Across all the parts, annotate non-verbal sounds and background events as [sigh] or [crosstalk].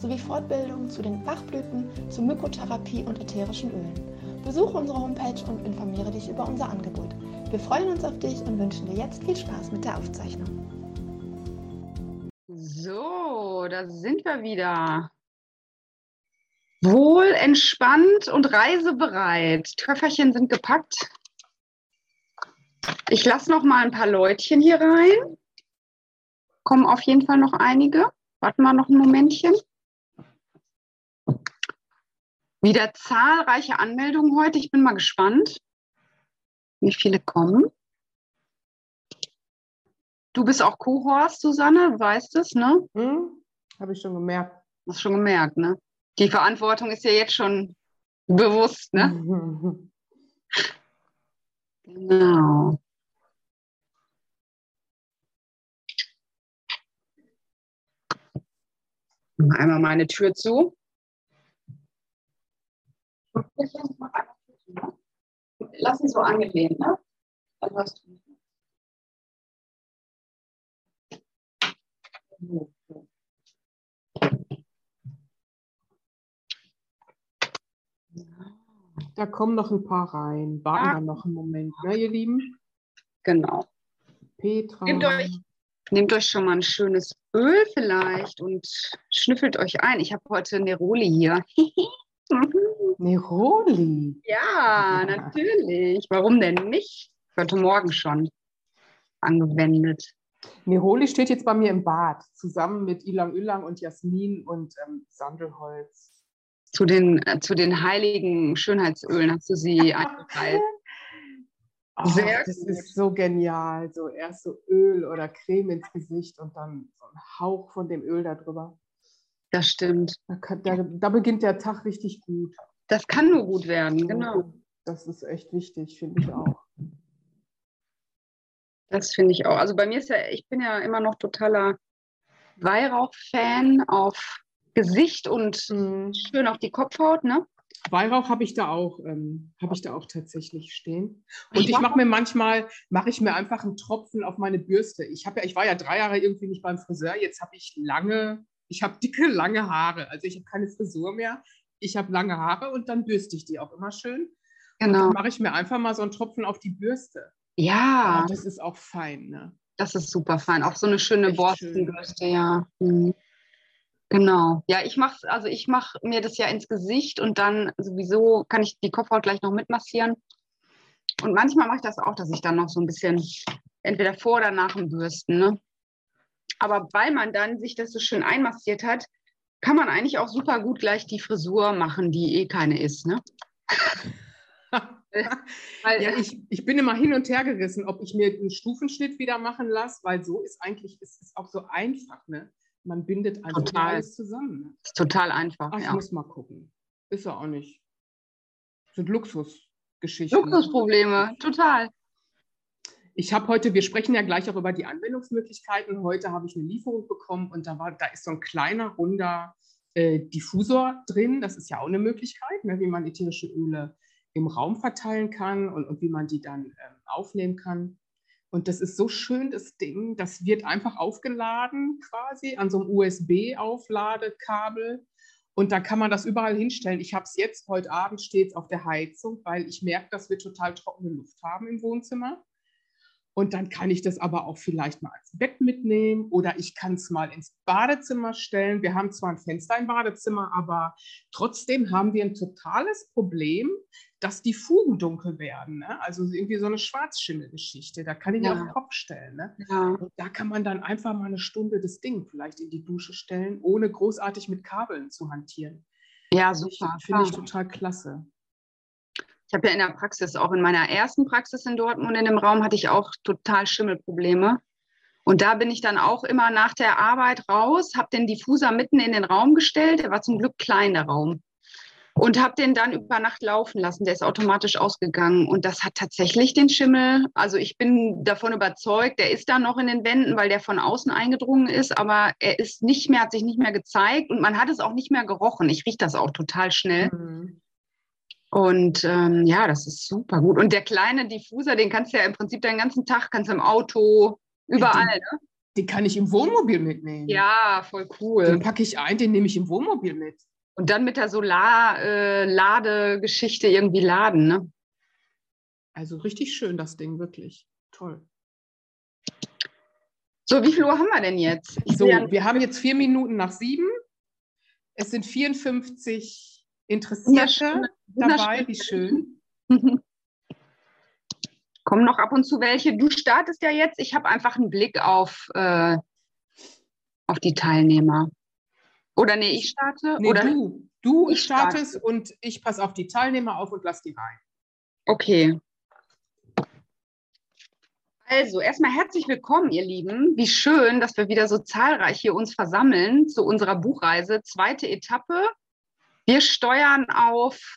sowie Fortbildungen zu den Bachblüten, zur Mykotherapie und ätherischen Ölen. Besuche unsere Homepage und informiere dich über unser Angebot. Wir freuen uns auf dich und wünschen dir jetzt viel Spaß mit der Aufzeichnung. So, da sind wir wieder. Wohl entspannt und reisebereit. Köfferchen sind gepackt. Ich lasse noch mal ein paar Leutchen hier rein. Kommen auf jeden Fall noch einige. Warten wir noch ein Momentchen. Wieder zahlreiche Anmeldungen heute. Ich bin mal gespannt, wie viele kommen. Du bist auch Co-Horst, Susanne, weißt es, ne? Hm, Habe ich schon gemerkt. Hast schon gemerkt, ne? Die Verantwortung ist ja jetzt schon bewusst, ne? [laughs] genau. Einmal meine Tür zu. Lass ihn so angelehnt, ne? Dann hörst du mich. Da kommen noch ein paar rein. Warten Ah. wir noch einen Moment, ne, ihr Lieben? Genau. Petra. Nehmt euch, nehmt euch schon mal ein schönes Öl vielleicht und schnüffelt euch ein. Ich habe heute Neroli hier. [laughs] Neroli. ja, natürlich. Warum denn nicht? Heute Morgen schon angewendet. Neroli steht jetzt bei mir im Bad, zusammen mit Ilang Ülang und Jasmin und ähm, Sandelholz. Zu den, äh, zu den heiligen Schönheitsölen hast du sie [laughs] eingereiht. Oh, Sehr das gut. ist so genial. So erst so Öl oder Creme ins Gesicht und dann so ein Hauch von dem Öl da drüber. Das stimmt. Da, da, da beginnt der Tag richtig gut. Das kann nur gut werden, genau. Das ist echt wichtig, finde ich auch. Das finde ich auch. Also bei mir ist ja, ich bin ja immer noch totaler Weihrauch-Fan auf Gesicht und Mhm. schön auf die Kopfhaut, ne? Weihrauch habe ich da auch, ähm, habe ich da auch tatsächlich stehen. Und ich mach- mache mir manchmal, mache ich mir einfach einen Tropfen auf meine Bürste. Ich habe ja, ich war ja drei Jahre irgendwie nicht beim Friseur. Jetzt habe ich lange, ich habe dicke, lange Haare. Also ich habe keine Frisur mehr. Ich habe lange Haare und dann bürste ich die auch immer schön. Und Genau. dann mache ich mir einfach mal so einen Tropfen auf die Bürste. Ja, Oh, das ist auch fein, ne? das ist super fein. Auch so eine schöne Borstenbürste, ja. Mhm. Genau. Ja, ich mache also ich mache mir das ja ins Gesicht und dann sowieso kann ich die Kopfhaut gleich noch mitmassieren. Und manchmal mache ich das auch, dass ich dann noch so ein bisschen entweder vor oder nach dem Bürsten, ne? Aber weil man dann sich das so schön einmassiert hat, kann man eigentlich auch super gut gleich die Frisur machen, die eh keine ist, ne? [laughs] Ja, ich, ich bin immer hin und her gerissen, ob ich mir einen Stufenschnitt wieder machen lasse, weil so ist eigentlich, ist es auch so einfach, ne? Man bindet einfach Total. alles zusammen. Ne? ist total einfach. Ach, ich ja. muss mal gucken. Ist ja auch nicht. Sind Luxusgeschichten. Luxusprobleme, total. Ich habe heute, wir sprechen ja gleich auch über die Anwendungsmöglichkeiten. Heute habe ich eine Lieferung bekommen und da, war, da ist so ein kleiner, runder äh, Diffusor drin. Das ist ja auch eine Möglichkeit, ne, wie man ätherische Öle im Raum verteilen kann und, und wie man die dann ähm, aufnehmen kann. Und das ist so schön, das Ding. Das wird einfach aufgeladen quasi an so einem USB-Aufladekabel. Und da kann man das überall hinstellen. Ich habe es jetzt, heute Abend steht es auf der Heizung, weil ich merke, dass wir total trockene Luft haben im Wohnzimmer. Und dann kann ich das aber auch vielleicht mal als Bett mitnehmen oder ich kann es mal ins Badezimmer stellen. Wir haben zwar ein Fenster im Badezimmer, aber trotzdem haben wir ein totales Problem, dass die Fugen dunkel werden. Ne? Also irgendwie so eine Schwarzschimmelgeschichte. Da kann ich Ja. auf den Kopf stellen. Ne? Ja. Und da kann man dann einfach mal eine Stunde das Ding vielleicht in die Dusche stellen, ohne großartig mit Kabeln zu hantieren. Ja, super. finde ich total klasse. Ich habe ja in der Praxis, auch in meiner ersten Praxis in Dortmund in dem Raum, hatte ich auch total Schimmelprobleme. Und da bin ich dann auch immer nach der Arbeit raus, habe den Diffuser mitten in den Raum gestellt. Der war zum Glück klein, der Raum und habe den dann über Nacht laufen lassen. Der ist automatisch ausgegangen und das hat tatsächlich den Schimmel. Also ich bin davon überzeugt, der ist da noch in den Wänden, weil der von außen eingedrungen ist, aber er ist nicht mehr, hat sich nicht mehr gezeigt und man hat es auch nicht mehr gerochen. Ich rieche das auch total schnell. Mhm. Und ähm, ja, das ist super gut. Und der kleine Diffuser, den kannst du ja im Prinzip deinen ganzen Tag, kannst du im Auto, überall. Den, ne? den kann ich im Wohnmobil mitnehmen. Ja, voll cool. Den packe ich ein, den nehme ich im Wohnmobil mit. Und dann mit der Solar-Ladegeschichte äh, irgendwie laden, ne? Also richtig schön, das Ding, wirklich. Toll. So, wie viel Uhr haben wir denn jetzt? Ich so, wir haben jetzt vier Minuten nach sieben. Es sind 54 Interessierte dabei, wie schön. [laughs] Kommen noch ab und zu welche. Du startest ja jetzt. Ich habe einfach einen Blick auf, äh, auf die Teilnehmer. Oder nee, ich starte? Nee, oder du. Du startest starte. und ich passe auf die Teilnehmer auf und lass die rein. Okay. Also, erstmal herzlich willkommen, ihr Lieben. Wie schön, dass wir wieder so zahlreich hier uns versammeln zu unserer Buchreise. Zweite Etappe. Wir steuern auf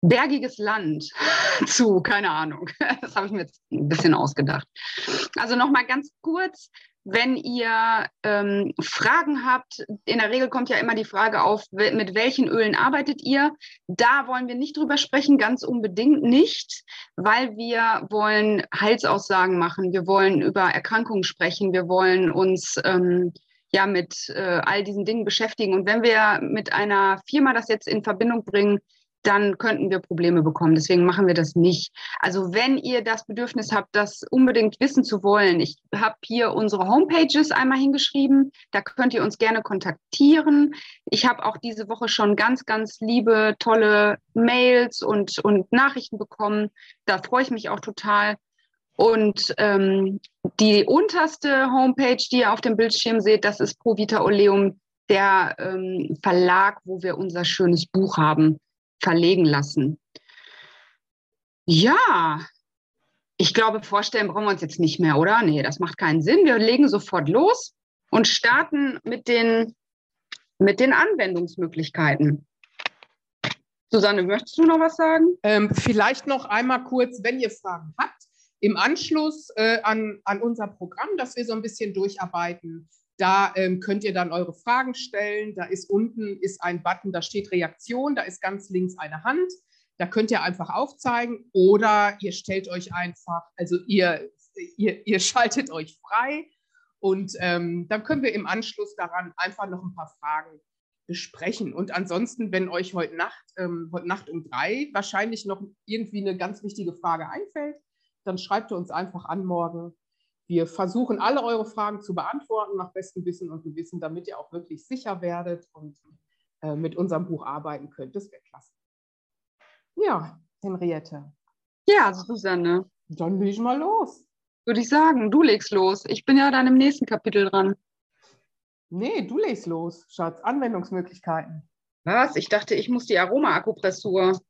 bergiges Land [laughs] zu, keine Ahnung. [laughs] Das habe ich mir jetzt ein bisschen ausgedacht. Also nochmal ganz kurz, wenn ihr ähm, Fragen habt, in der Regel kommt ja immer die Frage auf, mit welchen Ölen arbeitet ihr? Da wollen wir nicht drüber sprechen, ganz unbedingt nicht, weil wir wollen Heilsaussagen machen, wir wollen über Erkrankungen sprechen, wir wollen uns ähm, ja mit äh, all diesen Dingen beschäftigen. Und wenn wir mit einer Firma das jetzt in Verbindung bringen, dann könnten wir Probleme bekommen. Deswegen machen wir das nicht. Also wenn ihr das Bedürfnis habt, das unbedingt wissen zu wollen, ich habe hier unsere Homepages einmal hingeschrieben. Da könnt ihr uns gerne kontaktieren. Ich habe auch diese Woche schon ganz, ganz liebe, tolle Mails und, und Nachrichten bekommen. Da freue ich mich auch total. Und ähm, die unterste Homepage, die ihr auf dem Bildschirm seht, das ist Pro Vita Oleum, der ähm, Verlag, wo wir unser schönes Buch haben verlegen lassen. Ja, ich glaube, vorstellen brauchen wir uns jetzt nicht mehr, oder? Nee, das macht keinen Sinn. Wir legen sofort los und starten mit den, mit den Anwendungsmöglichkeiten. Susanne, möchtest du noch was sagen? Ähm, vielleicht noch einmal kurz, wenn ihr Fragen habt, im Anschluss äh, an, an unser Programm, das wir so ein bisschen durcharbeiten, da ähm, könnt ihr dann eure Fragen stellen. Da ist unten ist ein Button, da steht Reaktion, da ist ganz links eine Hand. Da könnt ihr einfach aufzeigen oder ihr stellt euch einfach, also ihr, ihr, ihr schaltet euch frei und ähm, dann können wir im Anschluss daran einfach noch ein paar Fragen besprechen. Und ansonsten, wenn euch heute Nacht, ähm, heute Nacht um drei wahrscheinlich noch irgendwie eine ganz wichtige Frage einfällt, dann schreibt ihr uns einfach an morgen wir versuchen alle eure Fragen zu beantworten nach bestem Wissen und Gewissen, damit ihr auch wirklich sicher werdet und äh, mit unserem Buch arbeiten könnt. Das wäre klasse. Ja, Henriette. Ja, Susanne. Dann leg ich mal los. Würde ich sagen, du legst los. Ich bin ja dann im nächsten Kapitel dran. Nee, du legst los, Schatz. Anwendungsmöglichkeiten. Was? Ich dachte, ich muss die Aroma-Akupressur.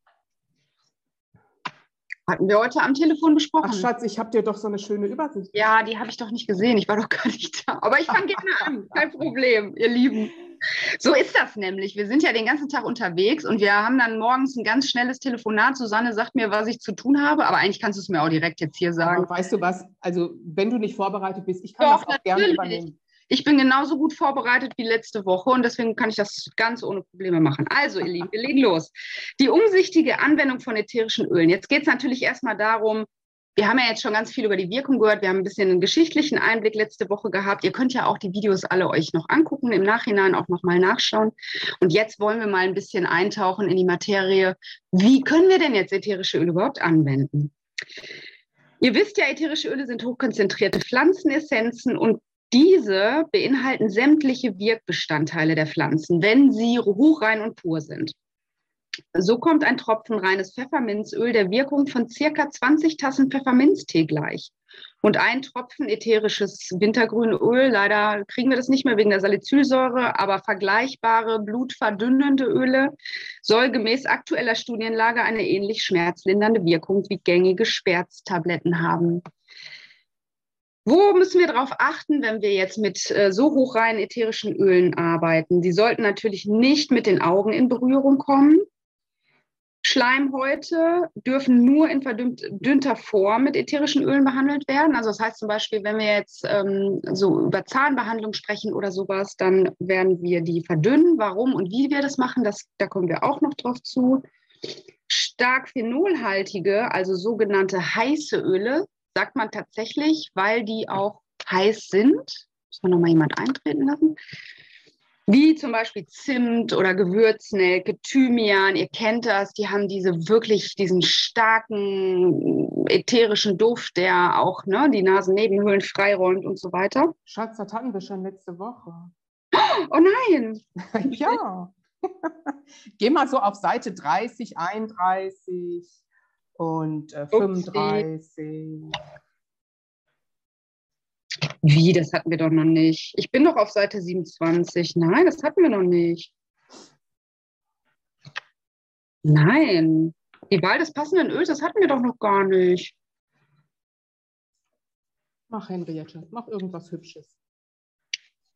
Hatten wir heute am Telefon besprochen. Ach Schatz, ich habe dir doch so eine schöne Übersicht. Ja, die habe ich doch nicht gesehen. Ich war doch [laughs] gar nicht da. Aber ich fange gerne an. [laughs] Kein Problem, ihr Lieben. So ist das nämlich. Wir sind ja den ganzen Tag unterwegs und wir haben dann morgens ein ganz schnelles Telefonat. Susanne sagt mir, was ich zu tun habe, aber eigentlich kannst du es mir auch direkt jetzt hier sagen. Aber weißt du was? Also, wenn du nicht vorbereitet bist, ich kann doch, das auch natürlich. gerne übernehmen. Ich bin genauso gut vorbereitet wie letzte Woche und deswegen kann ich das ganz ohne Probleme machen. Also, ihr Lieben, wir legen los. Die umsichtige Anwendung von ätherischen Ölen. Jetzt geht es natürlich erstmal darum, wir haben ja jetzt schon ganz viel über die Wirkung gehört. Wir haben ein bisschen einen geschichtlichen Einblick letzte Woche gehabt. Ihr könnt ja auch die Videos alle euch noch angucken, im Nachhinein auch nochmal nachschauen. Und jetzt wollen wir mal ein bisschen eintauchen in die Materie. Wie können wir denn jetzt ätherische Öle überhaupt anwenden? Ihr wisst ja, ätherische Öle sind hochkonzentrierte Pflanzenessenzen und diese beinhalten sämtliche Wirkbestandteile der Pflanzen, wenn sie hochrein und pur sind. So kommt ein Tropfen reines Pfefferminzöl der Wirkung von circa 20 Tassen Pfefferminztee gleich. Und ein Tropfen ätherisches Wintergrünöl, leider kriegen wir das nicht mehr wegen der Salicylsäure, aber vergleichbare blutverdünnende Öle soll gemäß aktueller Studienlage eine ähnlich schmerzlindernde Wirkung wie gängige Schmerztabletten haben. Wo müssen wir darauf achten, wenn wir jetzt mit äh, so hochreinen ätherischen Ölen arbeiten? Sie sollten natürlich nicht mit den Augen in Berührung kommen. Schleimhäute dürfen nur in verdünnter Form mit ätherischen Ölen behandelt werden. Also das heißt zum Beispiel, wenn wir jetzt ähm, so über Zahnbehandlung sprechen oder sowas, dann werden wir die verdünnen. Warum und wie wir das machen, das, da kommen wir auch noch drauf zu. Stark phenolhaltige, also sogenannte heiße Öle, sagt man tatsächlich, weil die auch heiß sind. Muss man nochmal jemand eintreten lassen. Wie zum Beispiel Zimt oder Gewürznelke, Thymian, ihr kennt das, die haben diese wirklich, diesen starken ätherischen Duft, der auch ne, die Nasennebenhöhlen freiräumt und so weiter. Schatz, das hatten wir schon letzte Woche. Oh nein! [laughs] ja. [laughs] Geh mal so auf Seite 30, 31 und äh, 35. Wie, das hatten wir doch noch nicht. Ich bin doch auf Seite 27. Nein, das hatten wir noch nicht. Nein, die Wahl des passenden Öls, das hatten wir doch noch gar nicht. Mach Henriette, mach irgendwas Hübsches.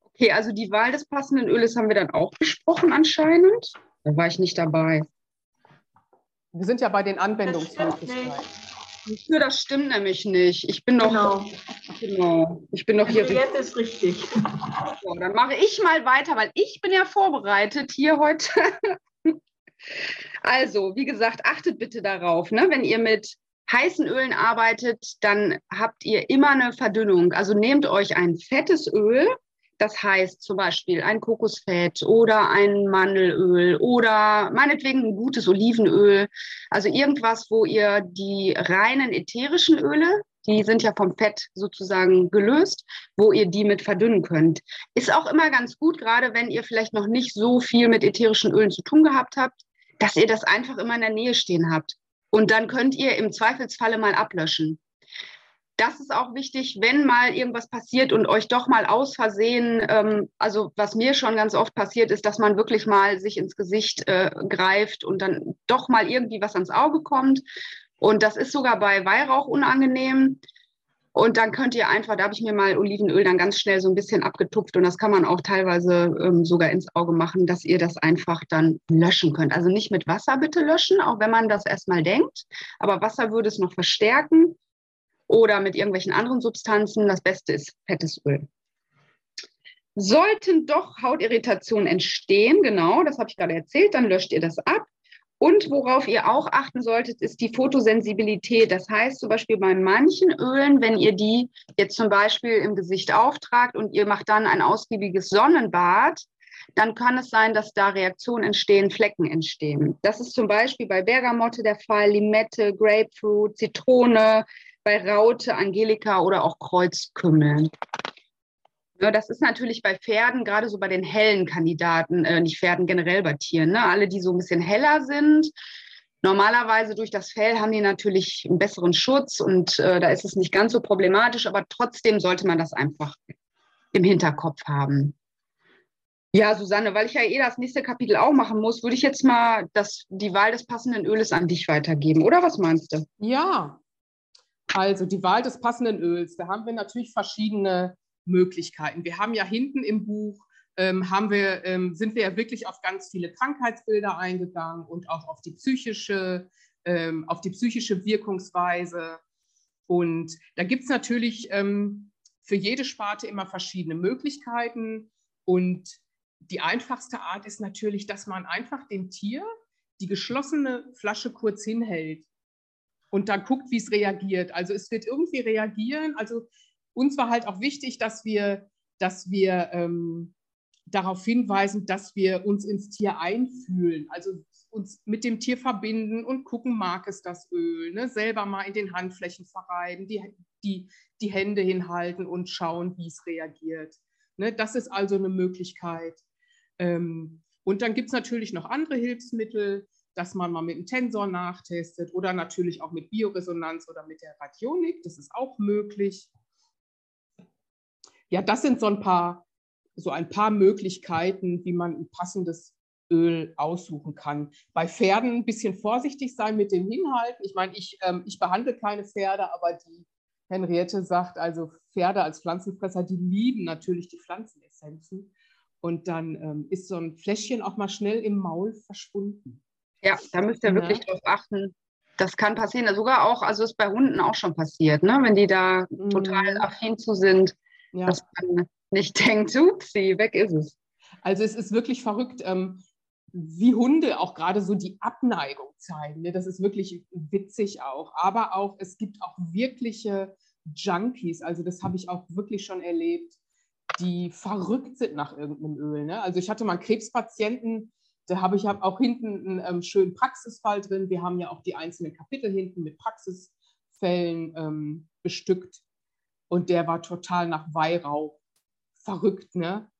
Okay, also die Wahl des passenden Öles haben wir dann auch besprochen anscheinend. Da war ich nicht dabei. Wir sind ja bei den Anwendungsmöglichkeiten. Nö, das stimmt nämlich nicht. Ich bin doch, genau. genau ich bin doch hier. Jetzt ist richtig. So, dann mache ich mal weiter, weil ich bin ja vorbereitet hier heute. [laughs] Also, wie gesagt, achtet bitte darauf, ne? wenn ihr mit heißen Ölen arbeitet, dann habt ihr immer eine Verdünnung. Also nehmt euch ein fettes Öl, das heißt zum Beispiel ein Kokosfett oder ein Mandelöl oder meinetwegen ein gutes Olivenöl. Also irgendwas, wo ihr die reinen ätherischen Öle, die sind ja vom Fett sozusagen gelöst, wo ihr die mit verdünnen könnt. Ist auch immer ganz gut, gerade wenn ihr vielleicht noch nicht so viel mit ätherischen Ölen zu tun gehabt habt, dass ihr das einfach immer in der Nähe stehen habt. Und dann könnt ihr im Zweifelsfalle mal ablöschen das ist auch wichtig, wenn mal irgendwas passiert und euch doch mal aus Versehen, ähm, also was mir schon ganz oft passiert ist, dass man wirklich mal sich ins Gesicht äh, greift und dann doch mal irgendwie was ans Auge kommt. Und das ist sogar bei Weihrauch unangenehm. Und dann könnt ihr einfach, da habe ich mir mal Olivenöl dann ganz schnell so ein bisschen abgetupft und das kann man auch teilweise ähm, sogar ins Auge machen, dass ihr das einfach dann löschen könnt. Also nicht mit Wasser bitte löschen, auch wenn man das erstmal denkt, aber Wasser würde es noch verstärken oder mit irgendwelchen anderen Substanzen. Das Beste ist fettes Öl. Sollten doch Hautirritationen entstehen, genau, das habe ich gerade erzählt, dann löscht ihr das ab. Und worauf ihr auch achten solltet, ist die Fotosensibilität. Das heißt zum Beispiel bei manchen Ölen, wenn ihr die jetzt zum Beispiel im Gesicht auftragt und ihr macht dann ein ausgiebiges Sonnenbad, dann kann es sein, dass da Reaktionen entstehen, Flecken entstehen. Das ist zum Beispiel bei Bergamotte der Fall, Limette, Grapefruit, Zitrone, bei Raute, Angelika oder auch Kreuzkümmel. Ja, das ist natürlich bei Pferden, gerade so bei den hellen Kandidaten, äh, nicht Pferden, generell bei Tieren, ne? alle, die so ein bisschen heller sind. Normalerweise durch das Fell haben die natürlich einen besseren Schutz und äh, da ist es nicht ganz so problematisch, aber trotzdem sollte man das einfach im Hinterkopf haben. Ja, Susanne, weil ich ja eh das nächste Kapitel auch machen muss, würde ich jetzt mal das, die Wahl des passenden Öles an dich weitergeben, oder was meinst du? Ja, also die Wahl des passenden Öls, da haben wir natürlich verschiedene Möglichkeiten. Wir haben ja hinten im Buch, ähm, haben wir, ähm, sind wir ja wirklich auf ganz viele Krankheitsbilder eingegangen und auch auf die psychische, ähm, auf die psychische Wirkungsweise. Und da gibt es natürlich ähm, für jede Sparte immer verschiedene Möglichkeiten. Und die einfachste Art ist natürlich, dass man einfach dem Tier die geschlossene Flasche kurz hinhält und dann guckt, wie es reagiert. Also es wird irgendwie reagieren. Also uns war halt auch wichtig, dass wir, dass wir ähm, darauf hinweisen, dass wir uns ins Tier einfühlen, also uns mit dem Tier verbinden und gucken, mag es das Öl, ne? selber mal in den Handflächen verreiben, die, die, die Hände hinhalten und schauen, wie es reagiert. Ne? Das ist also eine Möglichkeit. Ähm, und dann gibt es natürlich noch andere Hilfsmittel dass man mal mit dem Tensor nachtestet oder natürlich auch mit Bioresonanz oder mit der Radionik. Das ist auch möglich. Ja, das sind so ein paar, so ein paar Möglichkeiten, wie man ein passendes Öl aussuchen kann. Bei Pferden ein bisschen vorsichtig sein mit dem Hinhalten. Ich meine, ich, ähm, ich behandle keine Pferde, aber die Henriette sagt, also Pferde als Pflanzenfresser, die lieben natürlich die Pflanzenessenzen. Und dann ähm, ist so ein Fläschchen auch mal schnell im Maul verschwunden. Ja, da müsst ihr ja. wirklich drauf achten. Das kann passieren. Sogar auch, also ist bei Hunden auch schon passiert, ne? wenn die da mhm. total affin zu sind, ja. dass man nicht [laughs] denkt, upsie, weg ist es. Also es ist wirklich verrückt. Ähm, wie Hunde auch gerade so die Abneigung zeigen. Ne? Das ist wirklich witzig auch. Aber auch, es gibt auch wirkliche Junkies, also das habe ich auch wirklich schon erlebt, die verrückt sind nach irgendeinem Öl. Ne? Also ich hatte mal einen Krebspatienten, da habe ich auch hinten einen ähm, schönen Praxisfall drin. Wir haben ja auch die einzelnen Kapitel hinten mit Praxisfällen ähm, bestückt. Und der war total nach Weihrauch verrückt. Ne?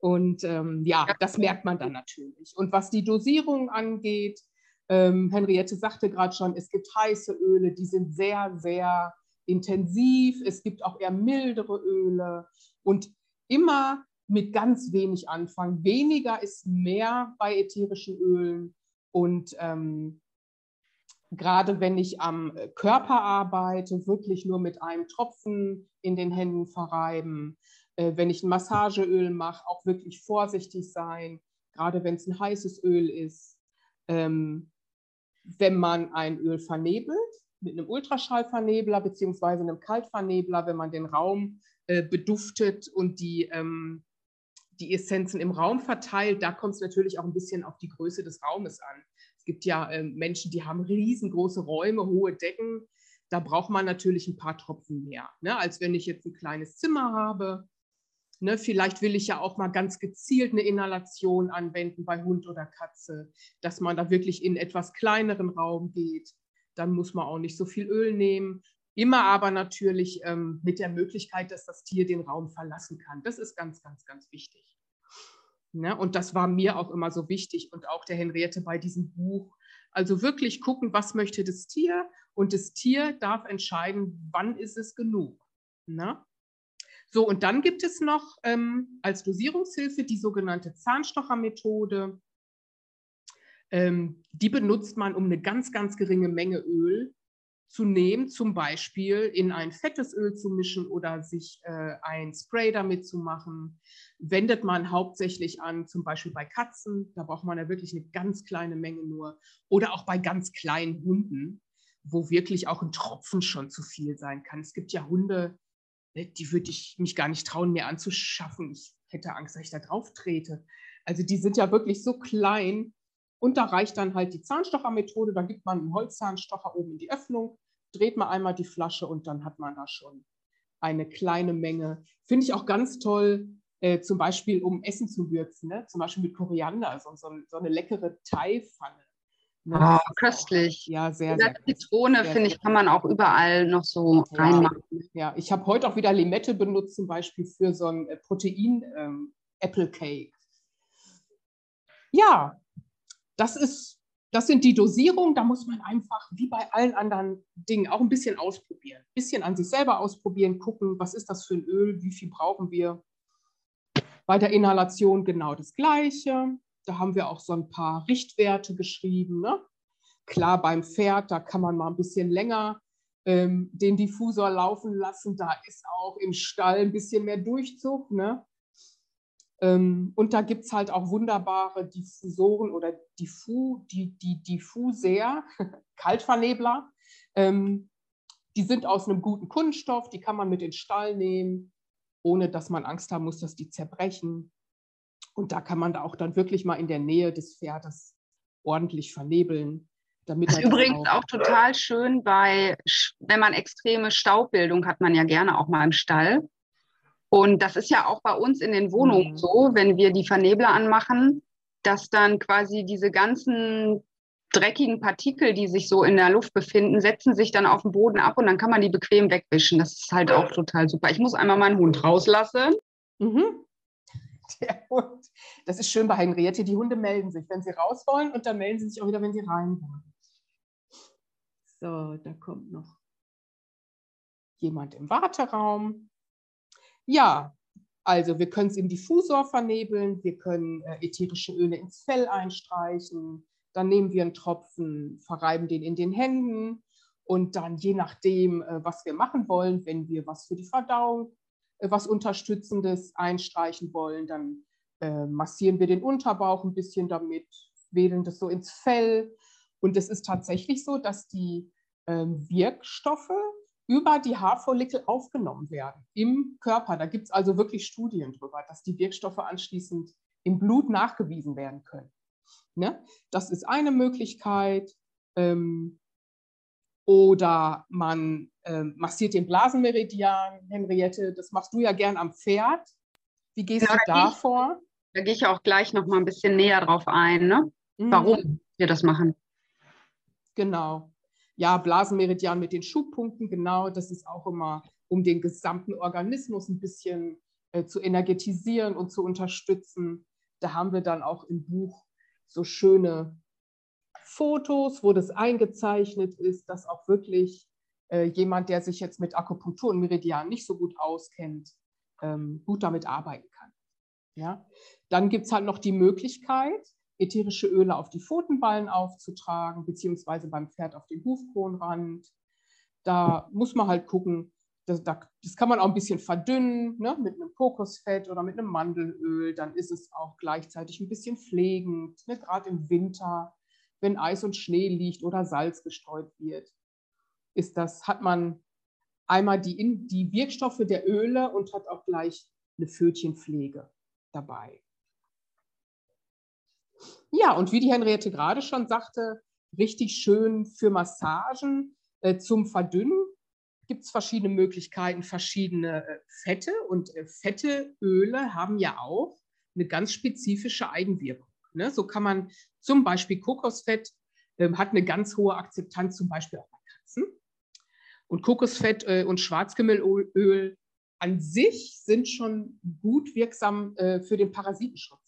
Und ähm, ja, das merkt man dann natürlich. Und was die Dosierung angeht, ähm, Henriette sagte gerade schon, es gibt heiße Öle, die sind sehr, sehr intensiv. Es gibt auch eher mildere Öle und immer mit ganz wenig anfangen. Weniger ist mehr bei ätherischen Ölen. Und ähm, gerade wenn ich am Körper arbeite, wirklich nur mit einem Tropfen in den Händen verreiben äh, wenn ich ein Massageöl mache, auch wirklich vorsichtig sein, gerade wenn es ein heißes Öl ist. Ähm, wenn man ein Öl vernebelt, mit einem Ultraschallvernebler beziehungsweise einem Kaltvernebler, wenn man den Raum äh, beduftet und die, ähm, die Essenzen im Raum verteilt, da kommt es natürlich auch ein bisschen auf die Größe des Raumes an. Es gibt ja äh, Menschen, die haben riesengroße Räume, hohe Decken. Da braucht man natürlich ein paar Tropfen mehr, ne? als wenn ich jetzt ein kleines Zimmer habe Ne, vielleicht will ich ja auch mal ganz gezielt eine Inhalation anwenden bei Hund oder Katze, dass man da wirklich in etwas kleineren Raum geht. Dann muss man auch nicht so viel Öl nehmen. Immer aber natürlich ähm, mit der Möglichkeit, dass das Tier den Raum verlassen kann. Das ist ganz, ganz, ganz wichtig. Ne? Und das war mir auch immer so wichtig und auch der Henriette bei diesem Buch. Also wirklich gucken, was möchte das Tier und das Tier darf entscheiden, wann ist es genug. Ne? So, und dann gibt es noch ähm, als Dosierungshilfe die sogenannte Zahnstochermethode. Ähm, die benutzt man, um eine ganz, ganz geringe Menge Öl zu nehmen, zum Beispiel in ein fettes Öl zu mischen oder sich äh, ein Spray damit zu machen. Wendet man hauptsächlich an, zum Beispiel bei Katzen, da braucht man ja wirklich eine ganz kleine Menge nur. Oder auch bei ganz kleinen Hunden, wo wirklich auch ein Tropfen schon zu viel sein kann. Es gibt ja Hunde, Ne, die würde ich mich gar nicht trauen, mir anzuschaffen. Ich hätte Angst, dass ich da drauf trete. Also die sind ja wirklich so klein. Und da reicht dann halt die Zahnstochermethode. Da gibt man einen Holzzahnstocher oben in die Öffnung, dreht man einmal die Flasche und dann hat man da schon eine kleine Menge. Finde ich auch ganz toll, äh, zum Beispiel um Essen zu würzen, ne? zum Beispiel mit Koriander, also so, so eine leckere Thai-Pfanne. Ne? Oh, köstlich. ja, sehr, sehr. Zitrone, finde ich, kann man auch überall noch so ja, reinmachen. Ja, ich habe heute auch wieder Limette benutzt, zum Beispiel für so ein äh, Protein-Apple-Cake. Ähm, ja, das ist, das sind die Dosierungen. Da muss man einfach, wie bei allen anderen Dingen, auch ein bisschen ausprobieren. Ein bisschen an sich selber ausprobieren, gucken, was ist das für ein Öl, wie viel brauchen wir. Bei der Inhalation genau das Gleiche. Da haben wir auch so ein paar Richtwerte geschrieben. Ne? Klar, beim Pferd, da kann man mal ein bisschen länger ähm, den Diffusor laufen lassen. Da ist auch im Stall ein bisschen mehr Durchzug. Ne? Ähm, und da gibt es halt auch wunderbare Diffusoren oder Diffu, die, die Diffuser, [laughs] Kaltvernebler. Ähm, die sind aus einem guten Kunststoff, die kann man mit in den Stall nehmen, ohne dass man Angst haben muss, dass die zerbrechen. Und da kann man da auch dann wirklich mal in der Nähe des Pferdes ordentlich vernebeln. Damit das ist übrigens auch, auch total schön bei, wenn man extreme Staubbildung hat, man ja gerne auch mal im Stall. Und das ist ja auch bei uns in den Wohnungen mhm. so, wenn wir die Vernebler anmachen, dass dann quasi diese ganzen dreckigen Partikel, die sich so in der Luft befinden, setzen sich dann auf den Boden ab und dann kann man die bequem wegwischen. Das ist halt auch total super. Ich muss einmal meinen Hund rauslassen. Mhm. der Hund. Das ist schön bei Henriette. Die Hunde melden sich, wenn sie raus wollen und dann melden sie sich auch wieder, wenn sie rein wollen. So, da kommt noch jemand im Warteraum. Ja, also wir können es im Diffusor vernebeln, wir können äh, ätherische Öle ins Fell einstreichen, dann nehmen wir einen Tropfen, verreiben den in den Händen Und dann je nachdem, äh, was wir machen wollen, wenn wir was für die Verdauung, äh, was Unterstützendes einstreichen wollen, dann massieren wir den Unterbauch ein bisschen damit, wählen das so ins Fell. Und es ist tatsächlich so, dass die ähm, Wirkstoffe über die Haarfollikel aufgenommen werden im Körper. Da gibt es also wirklich Studien drüber, dass die Wirkstoffe anschließend im Blut nachgewiesen werden können. Ne? Das ist eine Möglichkeit. Ähm, oder man ähm, massiert den Blasenmeridian, Henriette. Das machst du ja gern am Pferd. Wie gehst ja, du da ich, vor? Da gehe ich auch gleich noch mal ein bisschen näher drauf ein, ne? Mhm. warum wir das machen. Genau. Ja, Blasenmeridian mit den Schubpunkten, genau. Das ist auch immer, um den gesamten Organismus ein bisschen äh, zu energetisieren und zu unterstützen. Da haben wir dann auch im Buch so schöne Fotos, wo das eingezeichnet ist, dass auch wirklich äh, jemand, der sich jetzt mit Akupunktur und Meridian nicht so gut auskennt, ähm, gut damit arbeiten kann. Ja? Dann gibt es halt noch die Möglichkeit, ätherische Öle auf die Pfotenballen aufzutragen, beziehungsweise beim Pferd auf den Hufkronrand. Da muss man halt gucken, das, das, kann man auch ein bisschen verdünnen ne, mit einem Kokosfett oder mit einem Mandelöl. Dann ist es auch gleichzeitig ein bisschen pflegend, ne, gerade im Winter wenn Eis und Schnee liegt oder Salz gestreut wird, ist das, hat man einmal die, die Wirkstoffe der Öle und hat auch gleich eine Fötchenpflege dabei. Ja, und wie die Henriette gerade schon sagte, richtig schön für Massagen äh, zum Verdünnen gibt es verschiedene Möglichkeiten, verschiedene äh, Fette. Und äh, Fette, Öle haben ja auch eine ganz spezifische Eigenwirkung. Ne? So kann man zum Beispiel Kokosfett ähm, hat eine ganz hohe Akzeptanz, zum Beispiel auch bei Katzen. Und Kokosfett äh, und Schwarzkümmelöl an sich sind schon gut wirksam äh, für den Parasitenschutz.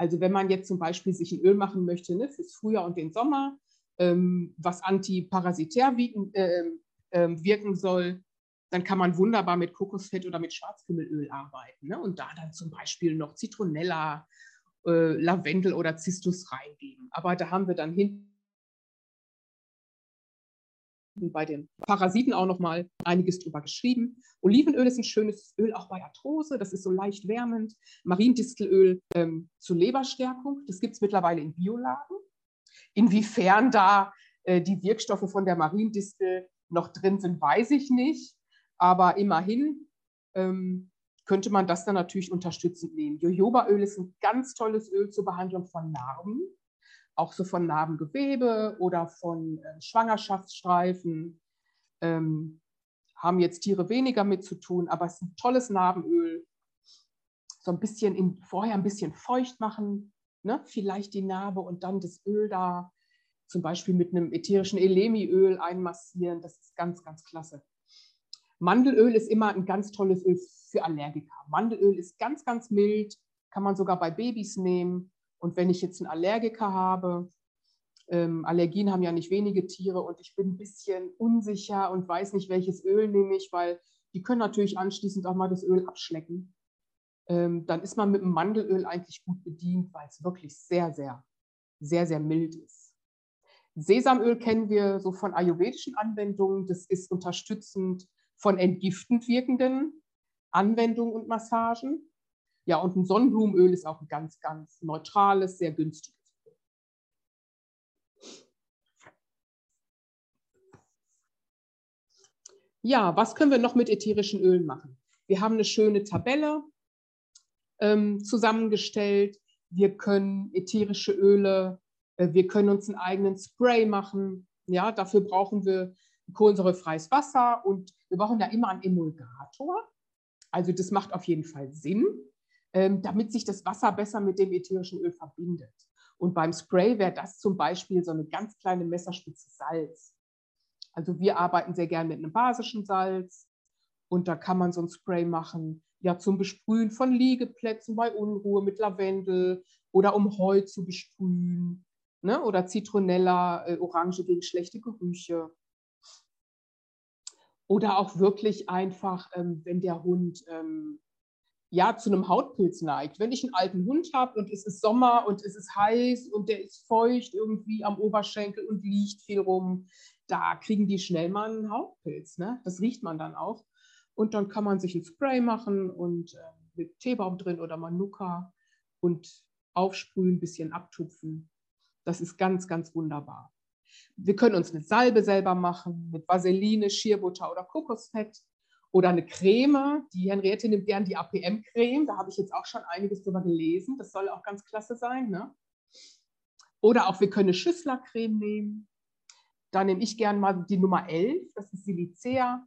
Also wenn man jetzt zum Beispiel sich ein Öl machen möchte ne, fürs Frühjahr und den Sommer, ähm, was antiparasitär wirken, äh, ähm, wirken soll, dann kann man wunderbar mit Kokosfett oder mit Schwarzkümmelöl arbeiten. Ne? Und da dann zum Beispiel noch Zitronella äh, Lavendel oder Zistus reingeben. Aber da haben wir dann hinten bei den Parasiten auch noch mal einiges drüber geschrieben. Olivenöl ist ein schönes Öl auch bei Arthrose, das ist so leicht wärmend. Mariendistelöl ähm, zur Leberstärkung, das gibt es mittlerweile in Bioladen. Inwiefern da äh, die Wirkstoffe von der Mariendistel noch drin sind, weiß ich nicht. Aber immerhin ähm, könnte man das dann natürlich unterstützend nehmen. Jojobaöl ist ein ganz tolles Öl zur Behandlung von Narben, auch so von Narbengewebe oder von äh, Schwangerschaftsstreifen. Ähm, haben jetzt Tiere weniger mit zu tun, aber es ist ein tolles Narbenöl. So ein bisschen in, vorher ein bisschen feucht machen, ne? vielleicht die Narbe und dann das Öl da zum Beispiel mit einem ätherischen Elemiöl einmassieren. Das ist ganz, ganz klasse. Mandelöl ist immer ein ganz tolles Öl für Allergiker. Mandelöl ist ganz, ganz mild, kann man sogar bei Babys nehmen. Und wenn ich jetzt einen Allergiker habe, ähm, Allergien haben ja nicht wenige Tiere und ich bin ein bisschen unsicher und weiß nicht, welches Öl nehme ich, weil die können natürlich anschließend auch mal das Öl abschlecken. Ähm, dann ist man mit dem Mandelöl eigentlich gut bedient, weil es wirklich sehr, sehr, sehr, sehr mild ist. Sesamöl kennen wir so von ayurvedischen Anwendungen. Das ist unterstützend von entgiftend wirkenden Anwendungen und Massagen. Ja, und ein Sonnenblumenöl ist auch ein ganz, ganz neutrales, sehr günstiges. Ja, was können wir noch mit ätherischen Ölen machen? Wir haben eine schöne Tabelle ähm, zusammengestellt. Wir können ätherische Öle, äh, wir können uns einen eigenen Spray machen. Ja, dafür brauchen wir kohlensäurefreies Wasser und wir brauchen ja immer einen Emulgator. Also das macht auf jeden Fall Sinn, damit sich das Wasser besser mit dem ätherischen Öl verbindet. Und beim Spray wäre das zum Beispiel so eine ganz kleine Messerspitze Salz. Also wir arbeiten sehr gern mit einem basischen Salz und da kann man so ein Spray machen, ja zum Besprühen von Liegeplätzen bei Unruhe mit Lavendel oder um Heu zu besprühen ne? oder Zitronella, äh, Orange gegen schlechte Gerüche. Oder auch wirklich einfach, ähm, wenn der Hund ähm, ja zu einem Hautpilz neigt. Wenn ich einen alten Hund habe und es ist Sommer und es ist heiß und der ist feucht irgendwie am Oberschenkel und liegt viel rum, da kriegen die schnell mal einen Hautpilz. Ne? Das riecht man dann auch. Und dann kann man sich ein Spray machen und äh, mit Teebaum drin oder Manuka und aufsprühen, ein bisschen abtupfen. Das ist ganz, ganz wunderbar. Wir können uns eine Salbe selber machen mit Vaseline, Schierbutter oder Kokosfett oder eine Creme. Die Henriette nimmt gern die APM-Creme. Da habe ich jetzt auch schon einiges drüber gelesen. Das soll auch ganz klasse sein. Ne? Oder auch wir können eine Schüsslercreme nehmen. Da nehme ich gern mal die Nummer 11. Das ist Silicea.